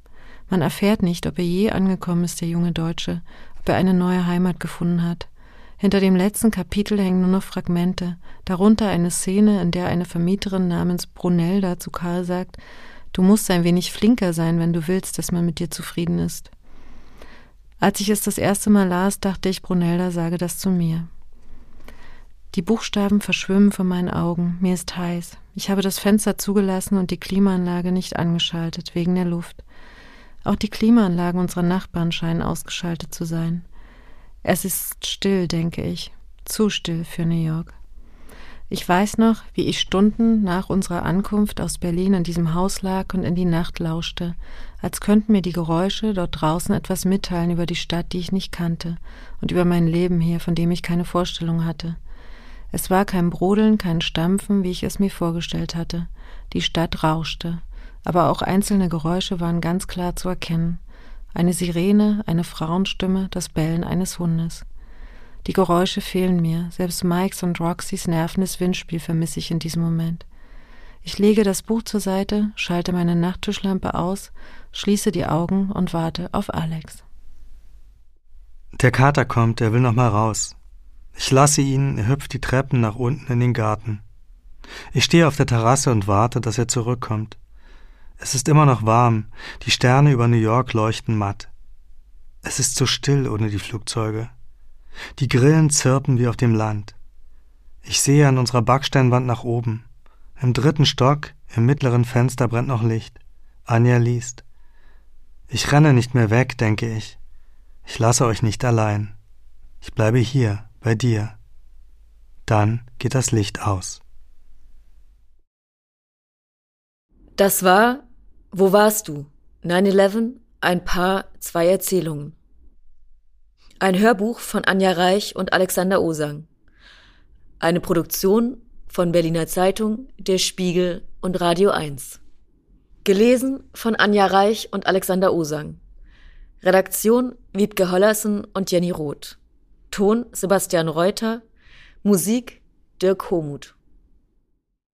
S8: Man erfährt nicht, ob er je angekommen ist, der junge Deutsche, ob er eine neue Heimat gefunden hat. Hinter dem letzten Kapitel hängen nur noch Fragmente, darunter eine Szene, in der eine Vermieterin namens Brunelda zu Karl sagt, Du musst ein wenig flinker sein, wenn du willst, dass man mit dir zufrieden ist. Als ich es das erste Mal las, dachte ich, Brunelda sage das zu mir. Die Buchstaben verschwimmen vor meinen Augen. Mir ist heiß. Ich habe das Fenster zugelassen und die Klimaanlage nicht angeschaltet, wegen der Luft. Auch die Klimaanlagen unserer Nachbarn scheinen ausgeschaltet zu sein. Es ist still, denke ich. Zu still für New York. Ich weiß noch, wie ich Stunden nach unserer Ankunft aus Berlin in diesem Haus lag und in die Nacht lauschte, als könnten mir die Geräusche dort draußen etwas mitteilen über die Stadt, die ich nicht kannte, und über mein Leben hier, von dem ich keine Vorstellung hatte. Es war kein Brodeln, kein Stampfen, wie ich es mir vorgestellt hatte. Die Stadt rauschte, aber auch einzelne Geräusche waren ganz klar zu erkennen. Eine Sirene, eine Frauenstimme, das Bellen eines Hundes. Die Geräusche fehlen mir, selbst Mikes und Roxys nervendes Windspiel vermisse ich in diesem Moment. Ich lege das Buch zur Seite, schalte meine Nachttischlampe aus, schließe die Augen und warte auf Alex.
S7: Der Kater kommt, er will noch mal raus. Ich lasse ihn, er hüpft die Treppen nach unten in den Garten. Ich stehe auf der Terrasse und warte, dass er zurückkommt. Es ist immer noch warm, die Sterne über New York leuchten matt. Es ist so still ohne die Flugzeuge. Die Grillen zirpen wie auf dem Land. Ich sehe an unserer Backsteinwand nach oben. Im dritten Stock, im mittleren Fenster brennt noch Licht. Anja liest. Ich renne nicht mehr weg, denke ich. Ich lasse euch nicht allein. Ich bleibe hier, bei dir. Dann geht das Licht aus.
S9: Das war Wo warst du? 9-11, ein Paar, zwei Erzählungen. Ein Hörbuch von Anja Reich und Alexander Osang. Eine Produktion von Berliner Zeitung, Der Spiegel und Radio 1. Gelesen von Anja Reich und Alexander Osang. Redaktion Wiebke Hollersen und Jenny Roth. Ton Sebastian Reuter. Musik Dirk Homuth.